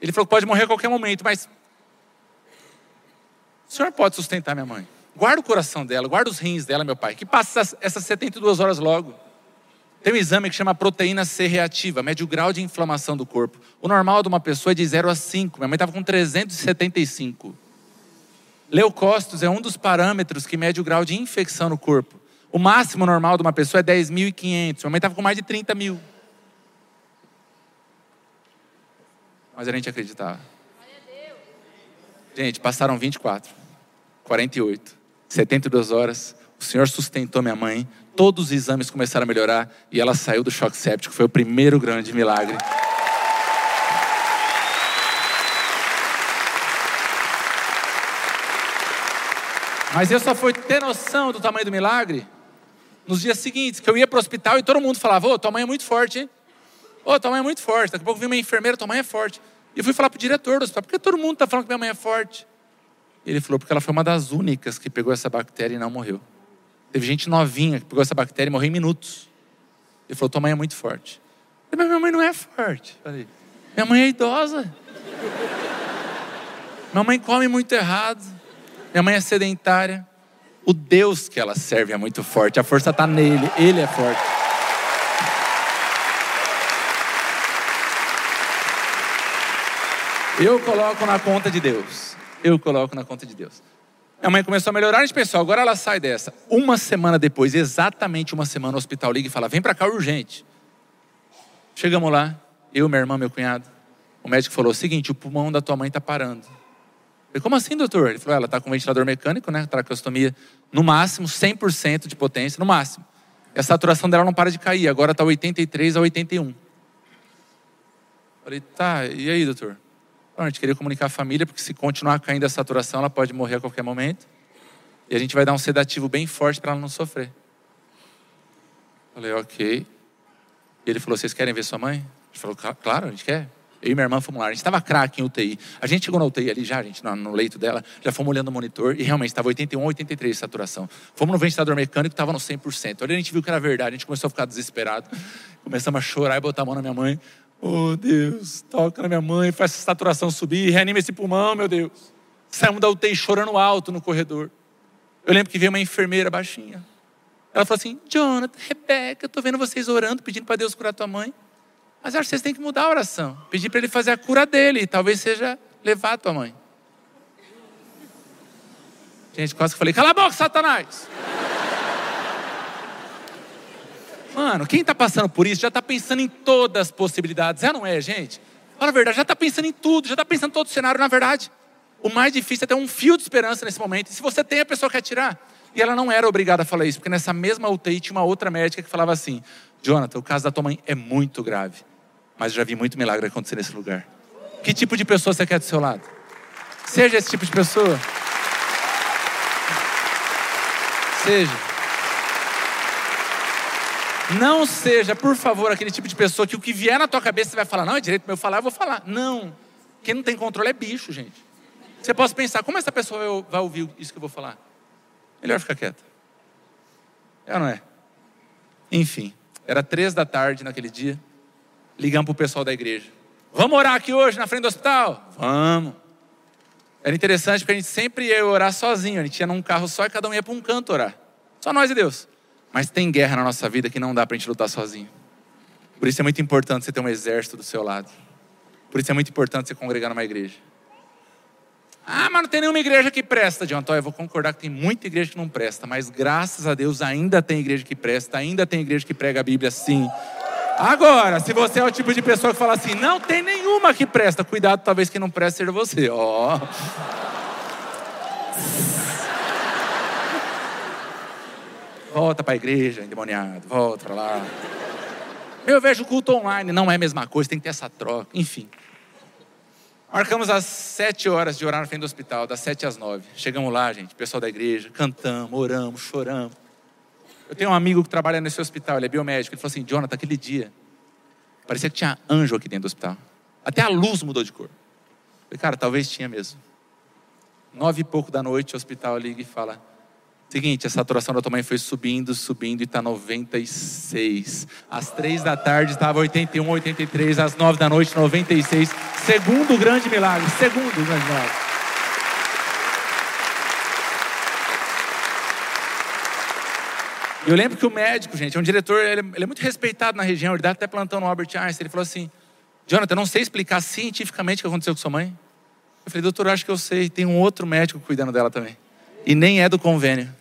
Ele falou que pode morrer a qualquer momento, mas o senhor pode sustentar minha mãe. Guarda o coração dela, guarda os rins dela, meu pai. Que passa essas 72 horas logo. Tem um exame que chama proteína C reativa, mede o grau de inflamação do corpo. O normal de uma pessoa é de 0 a 5. Minha mãe estava com 375. Leucócitos é um dos parâmetros que mede o grau de infecção no corpo. O máximo normal de uma pessoa é 10.500. Minha mãe estava com mais de 30 mil. Mas a gente acreditava. Gente, passaram 24, 48, 72 horas. O Senhor sustentou minha mãe. Todos os exames começaram a melhorar e ela saiu do choque séptico. Foi o primeiro grande milagre. Mas eu só fui ter noção do tamanho do milagre nos dias seguintes, que eu ia para o hospital e todo mundo falava: Ô, tua mãe é muito forte, hein? Ô, tua mãe é muito forte. Daqui a pouco vi uma enfermeira, tua mãe é forte. E eu fui falar para o diretor do hospital: por que todo mundo está falando que minha mãe é forte? Ele falou: porque ela foi uma das únicas que pegou essa bactéria e não morreu. Teve gente novinha que pegou essa bactéria e morreu em minutos. Ele falou: tua mãe é muito forte. Eu falei, mas minha mãe não é forte. Falei, minha mãe é idosa. minha mãe come muito errado. Minha mãe é sedentária. O Deus que ela serve é muito forte. A força está nele. Ele é forte. Eu coloco na conta de Deus. Eu coloco na conta de Deus. Minha mãe começou a melhorar, a gente pensou, agora ela sai dessa. Uma semana depois, exatamente uma semana, o hospital liga e fala: vem para cá urgente. Chegamos lá, eu, minha irmã, meu cunhado. O médico falou: o seguinte, o pulmão da tua mãe está parando. Falei, como assim, doutor? Ele falou: ela está com ventilador mecânico, né? Traqueostomia, no máximo, 100% de potência, no máximo. E a saturação dela não para de cair, agora está 83 a 81. Falei, tá, e aí, doutor? A gente queria comunicar à família, porque se continuar caindo a saturação, ela pode morrer a qualquer momento. E a gente vai dar um sedativo bem forte para ela não sofrer. Falei, ok. E ele falou: Vocês querem ver sua mãe? A gente falou: Claro, a gente quer. Eu e minha irmã fomos lá. A gente estava craque em UTI. A gente chegou na UTI ali já, gente, no, leito dela, já fomos olhando o monitor e realmente estava 81, 83 de saturação. Fomos no ventilador mecânico, estava no 100%. Ali a gente viu que era verdade, a gente começou a ficar desesperado. Começamos a chorar e botar a mão na minha mãe. Oh Deus, toca na minha mãe, faz essa saturação subir, reanima esse pulmão, meu Deus. Saímos da UTI chorando alto no corredor. Eu lembro que veio uma enfermeira baixinha. Ela falou assim: Jonathan, Rebeca, eu estou vendo vocês orando, pedindo para Deus curar tua mãe. Mas acho que vocês têm que mudar a oração. Pedir para ele fazer a cura dele, e talvez seja levar a tua mãe. Gente, quase que falei: cala a boca, Satanás! Mano, quem está passando por isso já está pensando em todas as possibilidades. É não é, gente? Fala a verdade, já está pensando em tudo, já está pensando em todo o cenário, na verdade. O mais difícil é ter um fio de esperança nesse momento. E se você tem, a pessoa quer tirar. E ela não era obrigada a falar isso, porque nessa mesma UTI tinha uma outra médica que falava assim: Jonathan, o caso da tua mãe é muito grave, mas já vi muito milagre acontecer nesse lugar. Que tipo de pessoa você quer do seu lado? Seja esse tipo de pessoa. Seja. Não seja, por favor, aquele tipo de pessoa que o que vier na tua cabeça você vai falar, não, é direito meu falar, eu vou falar. Não. Quem não tem controle é bicho, gente. Você pode pensar, como essa pessoa vai ouvir isso que eu vou falar? Melhor ficar quieto. É ou não é? Enfim, era três da tarde naquele dia. Ligamos pro pessoal da igreja. Vamos orar aqui hoje na frente do hospital? Vamos. Era interessante porque a gente sempre ia orar sozinho. A gente ia num carro só e cada um ia para um canto orar. Só nós e Deus. Mas tem guerra na nossa vida que não dá para a gente lutar sozinho. Por isso é muito importante você ter um exército do seu lado. Por isso é muito importante você congregar numa igreja. Ah, mas não tem nenhuma igreja que presta, John. Então, eu vou concordar que tem muita igreja que não presta, mas graças a Deus ainda tem igreja que presta, ainda tem igreja que prega a Bíblia sim. Agora, se você é o tipo de pessoa que fala assim, não tem nenhuma que presta, cuidado, talvez quem não presta seja você. Ó. Volta para a igreja, endemoniado, volta para lá. Eu vejo culto online, não é a mesma coisa, tem que ter essa troca, enfim. Marcamos às sete horas de orar na frente do hospital, das sete às nove. Chegamos lá, gente, pessoal da igreja, cantamos, oramos, choramos. Eu tenho um amigo que trabalha nesse hospital, ele é biomédico. Ele falou assim: Jonathan, aquele dia, parecia que tinha anjo aqui dentro do hospital. Até a luz mudou de cor. Eu falei, cara, talvez tinha mesmo. Nove e pouco da noite, o hospital liga e fala: Seguinte, a saturação da tua mãe foi subindo, subindo e está 96. Às três da tarde estava 81, 83. Às nove da noite, 96. Segundo grande milagre. Segundo grande milagre. Eu lembro que o médico, gente, é um diretor, ele, ele é muito respeitado na região, ele dá até plantão no Albert Einstein. Ele falou assim: Jonathan, eu não sei explicar cientificamente o que aconteceu com sua mãe. Eu falei, doutor, acho que eu sei. Tem um outro médico cuidando dela também. E nem é do convênio.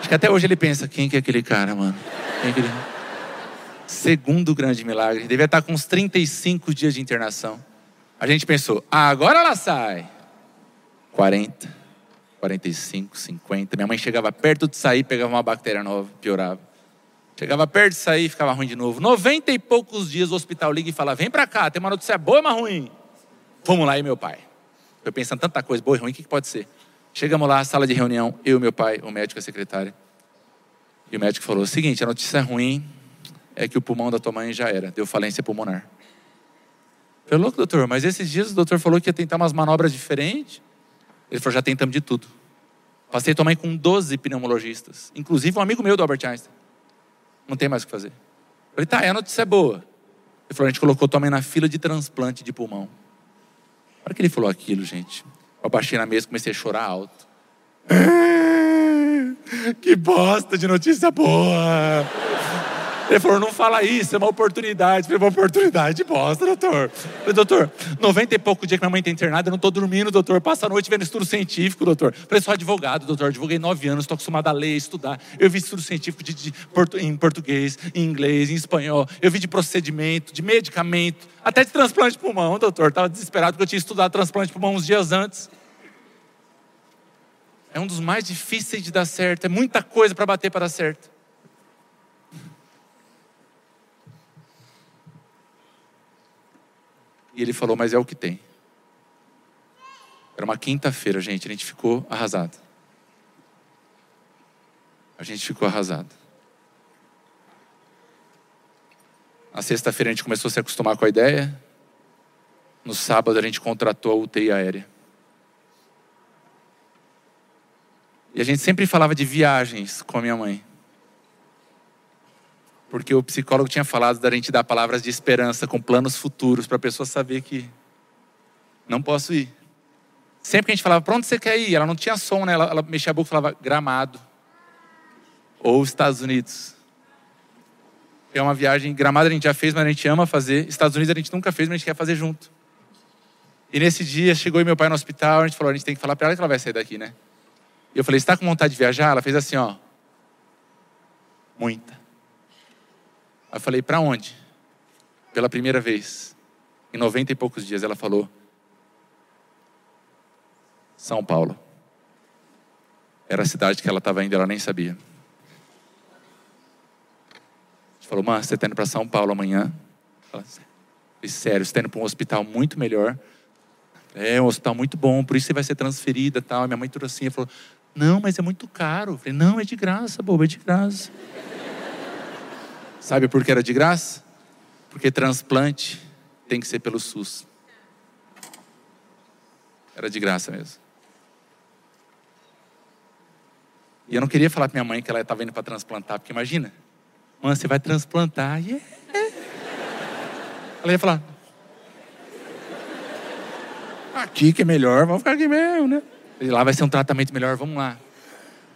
Acho que até hoje ele pensa: quem que é aquele cara, mano? Quem é aquele... Segundo grande milagre. Devia estar com uns 35 dias de internação. A gente pensou: ah, agora ela sai. 40, 45, 50. Minha mãe chegava perto de sair, pegava uma bactéria nova, piorava. Chegava perto de sair, ficava ruim de novo. 90 e poucos dias o hospital liga e fala: vem pra cá, tem uma notícia boa, mas ruim. Vamos lá, e meu pai. Eu pensando tanta coisa boa e ruim, o que, que pode ser? Chegamos lá, sala de reunião, eu, meu pai, o médico e a secretária. E o médico falou: seguinte, a notícia ruim é que o pulmão da tua mãe já era, deu falência pulmonar. Falei, louco, doutor, mas esses dias o doutor falou que ia tentar umas manobras diferentes. Ele falou, já tentamos de tudo. Passei mãe com 12 pneumologistas, inclusive um amigo meu do Albert Einstein. Não tem mais o que fazer. Eu falei, tá, é a notícia boa. Ele falou, a gente colocou mãe na fila de transplante de pulmão. Na hora que ele falou aquilo, gente, eu abaixei na mesa e comecei a chorar alto. Que bosta de notícia boa! Ele falou, não fala isso, é uma oportunidade. Eu falei, uma oportunidade, bosta, doutor. Eu falei, doutor, 90 e pouco dia que minha mãe está internada, eu não estou dormindo, doutor. Passa a noite vendo estudo científico, doutor. Eu falei, sou advogado, doutor. Advoguei nove anos, estou acostumado a ler, estudar. Eu vi estudo científico de, de, em português, em inglês, em espanhol. Eu vi de procedimento, de medicamento, até de transplante de pulmão, doutor. Estava desesperado porque eu tinha estudado transplante de pulmão uns dias antes. É um dos mais difíceis de dar certo. É muita coisa para bater para dar certo. E ele falou, mas é o que tem. Era uma quinta-feira, gente. A gente ficou arrasado. A gente ficou arrasado. Na sexta-feira a gente começou a se acostumar com a ideia. No sábado a gente contratou a UTI aérea. E a gente sempre falava de viagens com a minha mãe. Porque o psicólogo tinha falado da gente dar palavras de esperança com planos futuros para a pessoa saber que não posso ir. Sempre que a gente falava, para onde você quer ir? Ela não tinha som, né? Ela, ela mexia a boca e falava, gramado. Ou Estados Unidos. É uma viagem, gramado a gente já fez, mas a gente ama fazer. Estados Unidos a gente nunca fez, mas a gente quer fazer junto. E nesse dia chegou meu pai no hospital, a gente falou, a gente tem que falar para ela que ela vai sair daqui, né? E eu falei, está com vontade de viajar? Ela fez assim, ó. Muita. Aí eu falei, para onde? Pela primeira vez. Em noventa e poucos dias ela falou, São Paulo. Era a cidade que ela estava indo, ela nem sabia. A falou, mãe, você está indo para São Paulo amanhã? Ela, sério, você está indo para um hospital muito melhor. É um hospital muito bom, por isso você vai ser transferida tal. Minha mãe trouxe assim, falou, não, mas é muito caro. Eu falei, não, é de graça, boba, é de graça. Sabe por que era de graça? Porque transplante tem que ser pelo SUS. Era de graça mesmo. E eu não queria falar pra minha mãe que ela estava indo para transplantar, porque imagina, mãe, você vai transplantar. Yeah. Ela ia falar, aqui que é melhor, vamos ficar aqui mesmo, né? E lá vai ser um tratamento melhor, vamos lá.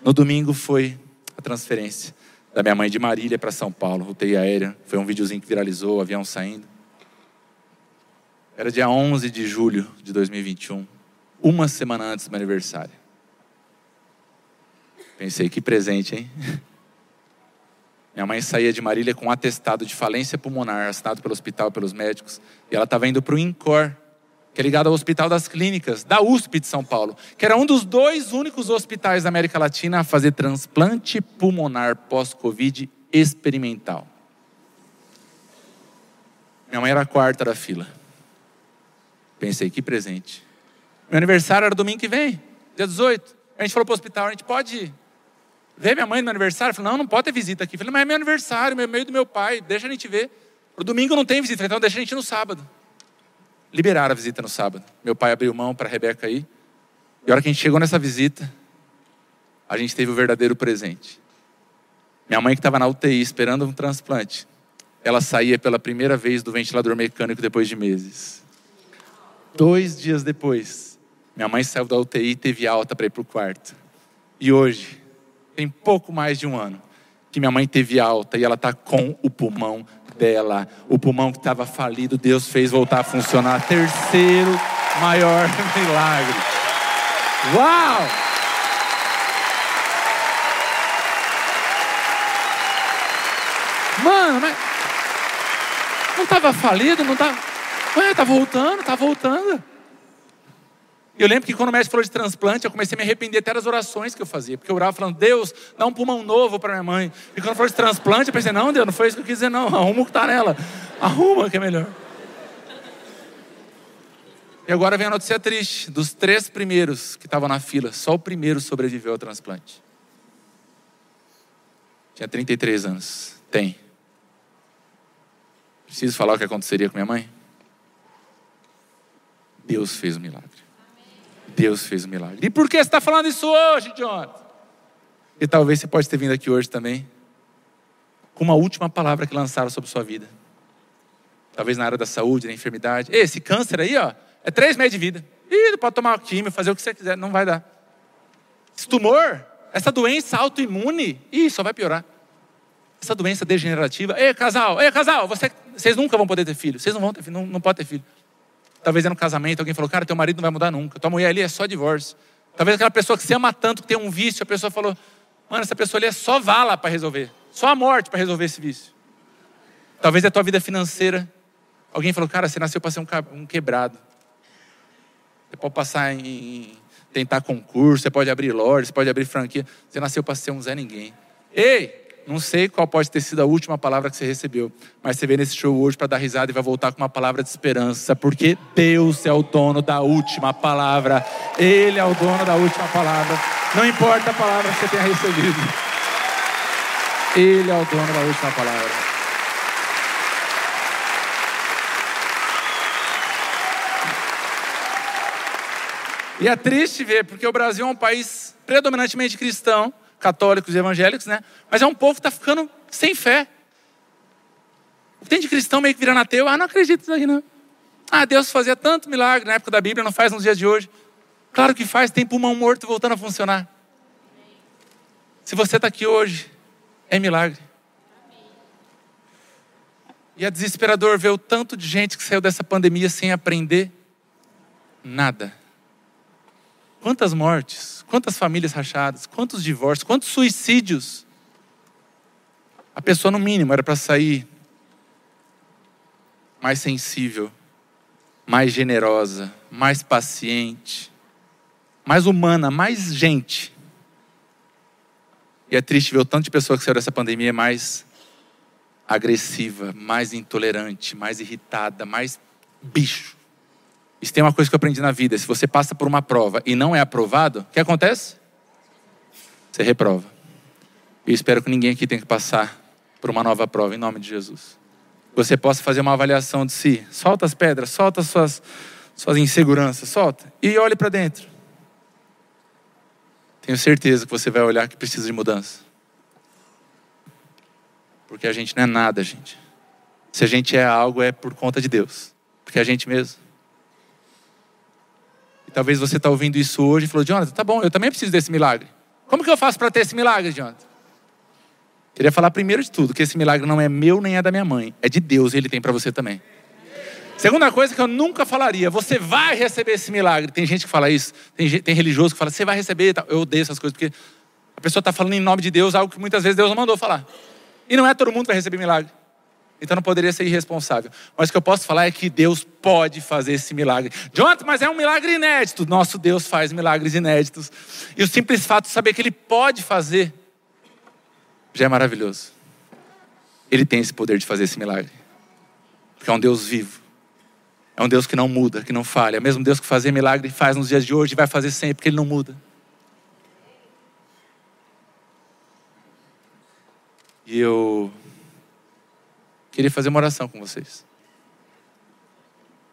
No domingo foi a transferência da minha mãe de Marília para São Paulo, UTI aérea. Foi um videozinho que viralizou, avião saindo. Era dia 11 de julho de 2021, uma semana antes do meu aniversário. Pensei, que presente, hein? Minha mãe saía de Marília com um atestado de falência pulmonar, assinado pelo hospital e pelos médicos, e ela estava indo para o INCOR, que é ligado ao Hospital das Clínicas, da USP de São Paulo, que era um dos dois únicos hospitais da América Latina a fazer transplante pulmonar pós-Covid experimental. Minha mãe era a quarta da fila. Pensei, que presente. Meu aniversário era domingo que vem, dia 18. A gente falou para o hospital, a gente pode ver minha mãe no meu aniversário? Falei, não, não pode ter visita aqui. Falei, mas é meu aniversário, meu meio do meu pai, deixa a gente ver. O domingo não tem visita, então deixa a gente no sábado liberaram a visita no sábado. Meu pai abriu mão para a Rebeca ir. E a hora que a gente chegou nessa visita, a gente teve o verdadeiro presente. Minha mãe que estava na UTI esperando um transplante, ela saía pela primeira vez do ventilador mecânico depois de meses. Dois dias depois, minha mãe saiu da UTI e teve alta para ir para o quarto. E hoje, tem pouco mais de um ano, que minha mãe teve alta e ela está com o pulmão dela. O pulmão que estava falido, Deus fez voltar a funcionar. Terceiro maior milagre. Uau! Mano, mas não estava falido, não estava. Ué, tá voltando, tá voltando. Eu lembro que quando o médico falou de transplante, eu comecei a me arrepender até das orações que eu fazia. Porque eu orava falando, Deus, dá um pulmão novo para minha mãe. E quando falou de transplante, eu pensei, não, Deus, não foi isso que eu quis dizer, não. Arruma o que está nela. Arruma que é melhor. E agora vem a notícia triste. Dos três primeiros que estavam na fila, só o primeiro sobreviveu ao transplante. Tinha 33 anos. Tem. Preciso falar o que aconteceria com minha mãe? Deus fez um milagre. Deus fez o um milagre. E por que você está falando isso hoje, Jonathan? E talvez você pode ter vindo aqui hoje também com uma última palavra que lançaram sobre sua vida. Talvez na área da saúde, da enfermidade. Esse câncer aí, ó, é três meses de vida. Ih, pode tomar químio, fazer o que você quiser, não vai dar. Esse tumor, essa doença autoimune, ih, só vai piorar. Essa doença degenerativa. Ei, casal, ei, casal, você, vocês nunca vão poder ter filho. Vocês não vão ter filho, não, não pode ter filho. Talvez é no casamento, alguém falou, cara, teu marido não vai mudar nunca. Tua mulher ali é só divórcio. Talvez aquela pessoa que se ama tanto, que tem um vício, a pessoa falou, mano, essa pessoa ali é só vala para resolver. Só a morte para resolver esse vício. Talvez é a tua vida financeira. Alguém falou, cara, você nasceu para ser um quebrado. Você pode passar em tentar concurso, você pode abrir loja, você pode abrir franquia. Você nasceu para ser um Zé Ninguém. Ei, não sei qual pode ter sido a última palavra que você recebeu, mas você veio nesse show hoje para dar risada e vai voltar com uma palavra de esperança, porque Deus é o dono da última palavra. Ele é o dono da última palavra. Não importa a palavra que você tenha recebido. Ele é o dono da última palavra. E é triste ver, porque o Brasil é um país predominantemente cristão, católicos e evangélicos, né? Mas é um povo que está ficando sem fé. Tem de cristão meio que virando ateu. Ah, não acredito nisso aqui não. Ah, Deus fazia tanto milagre na época da Bíblia, não faz nos dias de hoje. Claro que faz, tem pulmão morto voltando a funcionar. Se você está aqui hoje, é milagre. E é desesperador ver o tanto de gente que saiu dessa pandemia sem aprender nada. Quantas mortes, quantas famílias rachadas, quantos divórcios, quantos suicídios. A pessoa, no mínimo, era para sair mais sensível, mais generosa, mais paciente, mais humana, mais gente. E é triste ver o tanto de pessoa que saiu dessa pandemia mais agressiva, mais intolerante, mais irritada, mais bicho. Isso tem uma coisa que eu aprendi na vida: se você passa por uma prova e não é aprovado, o que acontece? Você reprova. E espero que ninguém aqui tenha que passar por uma nova prova, em nome de Jesus. Você possa fazer uma avaliação de si. Solta as pedras, solta as suas, suas inseguranças, solta. E olhe para dentro. tenho certeza que você vai olhar que precisa de mudança. Porque a gente não é nada, gente. Se a gente é algo, é por conta de Deus. Porque a gente mesmo. Talvez você está ouvindo isso hoje e falou, Jonathan, tá bom, eu também preciso desse milagre. Como que eu faço para ter esse milagre, Jonathan? Queria falar primeiro de tudo que esse milagre não é meu nem é da minha mãe, é de Deus e Ele tem para você também. Segunda coisa que eu nunca falaria, você vai receber esse milagre. Tem gente que fala isso, tem, tem religioso que fala, você vai receber. Eu odeio essas coisas, porque a pessoa está falando em nome de Deus algo que muitas vezes Deus não mandou falar. E não é todo mundo que vai receber milagre. Então não poderia ser irresponsável. Mas o que eu posso falar é que Deus pode fazer esse milagre. Jonathan, mas é um milagre inédito. Nosso Deus faz milagres inéditos. E o simples fato de saber que Ele pode fazer já é maravilhoso. Ele tem esse poder de fazer esse milagre. Porque é um Deus vivo. É um Deus que não muda, que não falha. É o mesmo Deus que fazia milagre faz nos dias de hoje e vai fazer sempre, porque Ele não muda. E eu queria fazer uma oração com vocês.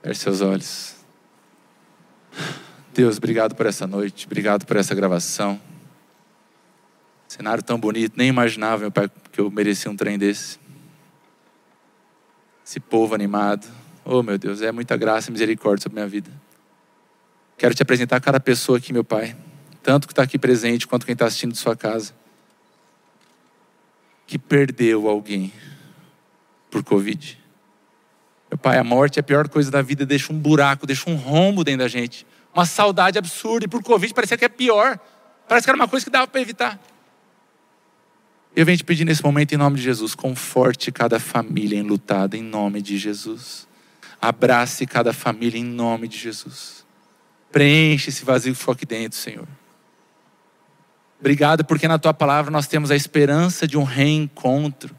Feche seus olhos. Deus, obrigado por essa noite, obrigado por essa gravação. Cenário tão bonito, nem imaginava, meu pai, que eu merecia um trem desse. Esse povo animado. Oh, meu Deus, é muita graça e misericórdia sobre minha vida. Quero te apresentar cada pessoa aqui, meu pai, tanto que está aqui presente quanto quem está assistindo de sua casa, que perdeu alguém por Covid. Meu pai, a morte é a pior coisa da vida, deixa um buraco, deixa um rombo dentro da gente. Uma saudade absurda. E por Covid parecia que é pior. Parece que era uma coisa que dava para evitar. Eu venho te pedir nesse momento, em nome de Jesus, conforte cada família enlutada, em nome de Jesus. Abrace cada família, em nome de Jesus. Preenche esse vazio que ficou aqui dentro, Senhor. Obrigado, porque na tua palavra nós temos a esperança de um reencontro.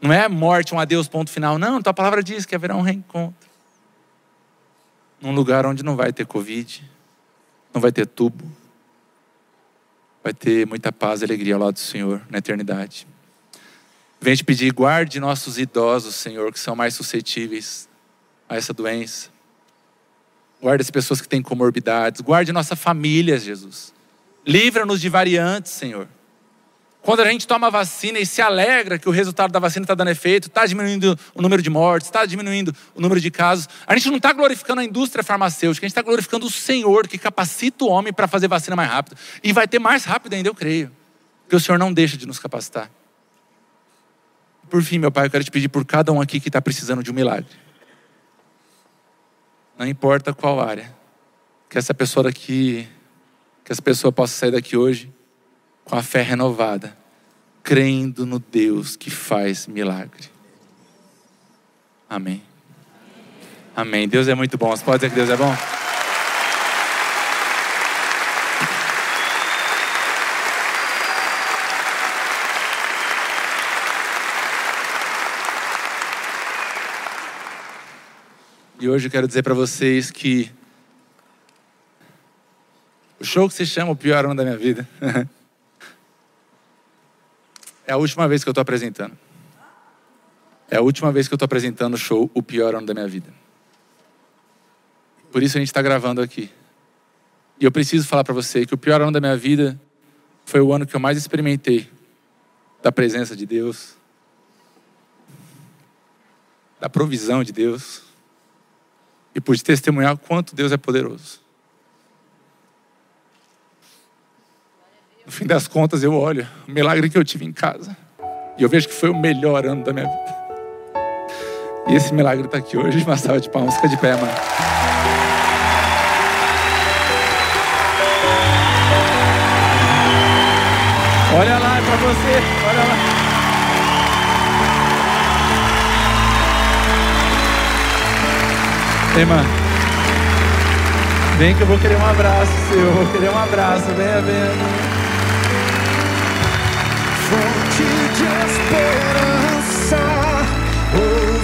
Não é morte, um adeus, ponto final. Não, tua palavra diz que haverá um reencontro. Num lugar onde não vai ter Covid, não vai ter tubo, vai ter muita paz e alegria ao lado do Senhor na eternidade. Venho te pedir, guarde nossos idosos, Senhor, que são mais suscetíveis a essa doença. Guarde as pessoas que têm comorbidades. Guarde nossa família, Jesus. Livra-nos de variantes, Senhor. Quando a gente toma vacina e se alegra que o resultado da vacina está dando efeito, está diminuindo o número de mortes, está diminuindo o número de casos, a gente não está glorificando a indústria farmacêutica, a gente está glorificando o Senhor que capacita o homem para fazer vacina mais rápido. E vai ter mais rápido ainda, eu creio. Porque o Senhor não deixa de nos capacitar. Por fim, meu Pai, eu quero te pedir por cada um aqui que está precisando de um milagre. Não importa qual área. Que essa pessoa daqui, que essa pessoa possa sair daqui hoje com a fé renovada, crendo no Deus que faz milagre. Amém. Amém. Deus é muito bom. Você pode dizer que Deus é bom? E hoje eu quero dizer para vocês que o show que se chama o pior ano da minha vida é a última vez que eu estou apresentando. É a última vez que eu estou apresentando o show O Pior Ano da Minha Vida. Por isso a gente está gravando aqui. E eu preciso falar para você que o pior ano da minha vida foi o ano que eu mais experimentei da presença de Deus, da provisão de Deus, e pude testemunhar quanto Deus é poderoso. No fim das contas, eu olho o milagre que eu tive em casa. E eu vejo que foi o melhor ano da minha vida. E esse milagre está aqui hoje. Uma salva de palmas. Fica de pé, mano. Olha lá, é pra você. Olha lá. Ei, mano. Vem que eu vou querer um abraço seu. Eu vou querer um abraço. Venha, venha. venha. Fonte de esperança, ouve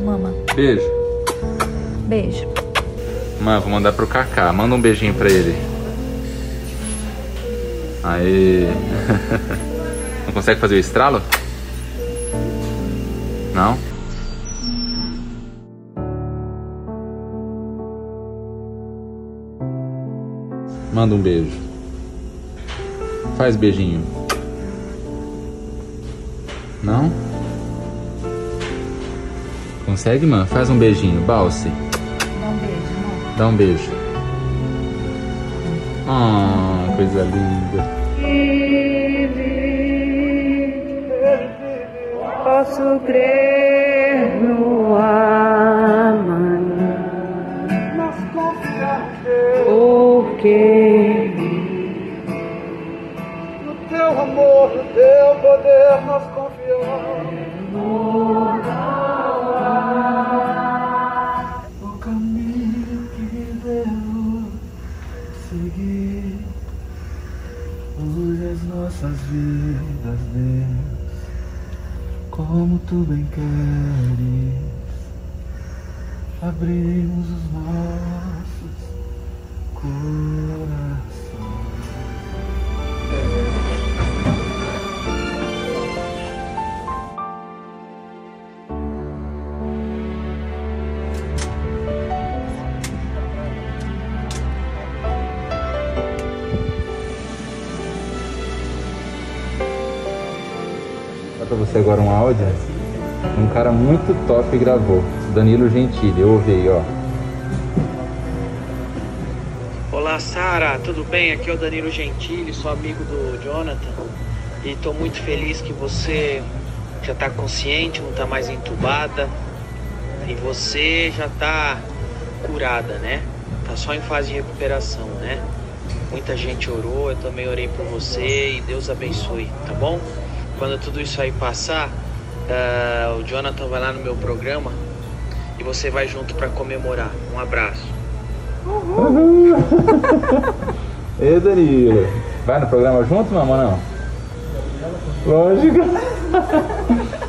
Beijo, mama. Beijo. Beijo. Mano, vou mandar pro Kaká. Manda um beijinho pra ele. Aí. Não consegue fazer o estralo? Não? Manda um beijo. Faz beijinho. Não? Consegue, mano? Faz um beijinho. Balse. Dá um beijo, amor. Dá um beijo. Ah, coisa linda. Posso crer no amanhã, mas confiar porque no teu amor, no teu poder nós nossas vidas, Deus. Como tu bem queres, abrimos os nossos muito top gravou. Danilo Gentili, eu aí, ó. Olá Sara, tudo bem? Aqui é o Danilo Gentili, sou amigo do Jonathan e estou muito feliz que você já está consciente, não está mais entubada e você já está curada, né? Tá só em fase de recuperação, né? Muita gente orou, eu também orei por você e Deus abençoe, tá bom? Quando tudo isso aí passar, ah, o Jonathan vai lá no meu programa e você vai junto para comemorar. Um abraço. Ei, Danilo. Vai no programa junto, mamãe, não? Lógico.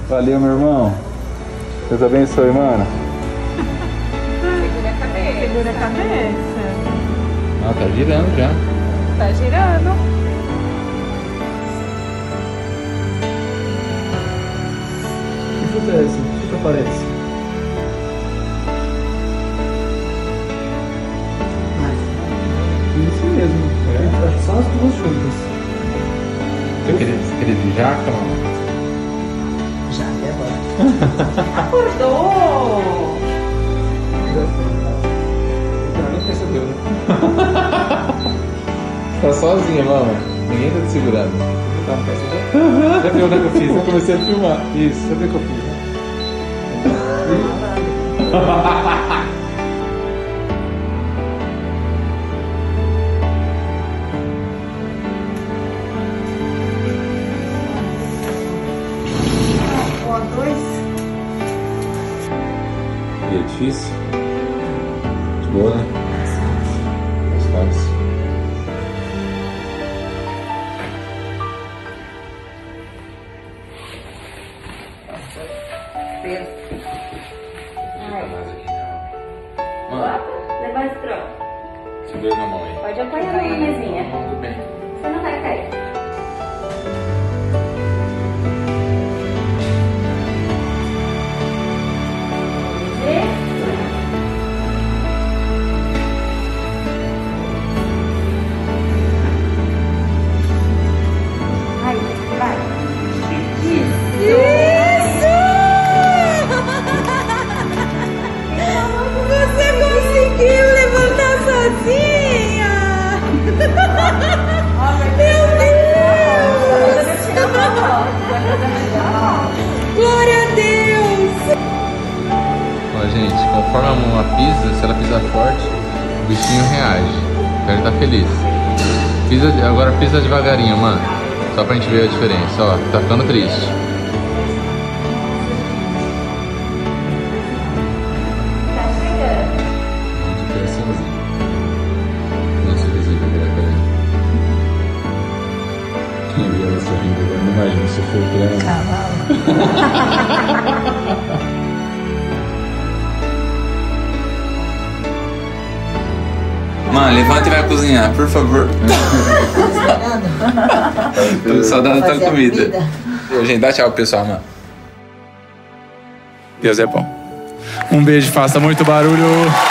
Valeu, meu irmão. Deus abençoe, mano. Segura a cabeça. Segura a cabeça. Ah, tá girando já. Tá girando. Que fruta é essa? O que aparece? Isso mesmo. É. Só as duas juntas. Você queria, você queria de jaca, mano? Já, é agora. Acordou! Nem percebeu, né? Tá sozinha, mama. Ninguém tá te segurando. Tá, não percebeu? Já viu, né, que eu fiz? Eu comecei a filmar. Isso. Você viu que eu fiz, né? E é difícil? De boa, né? Ver a diferença, ó. Tá ficando triste. Com saudade da tua comida. Gente, dá tchau pro pessoal, mano. Deus é bom. Um beijo, faça muito barulho.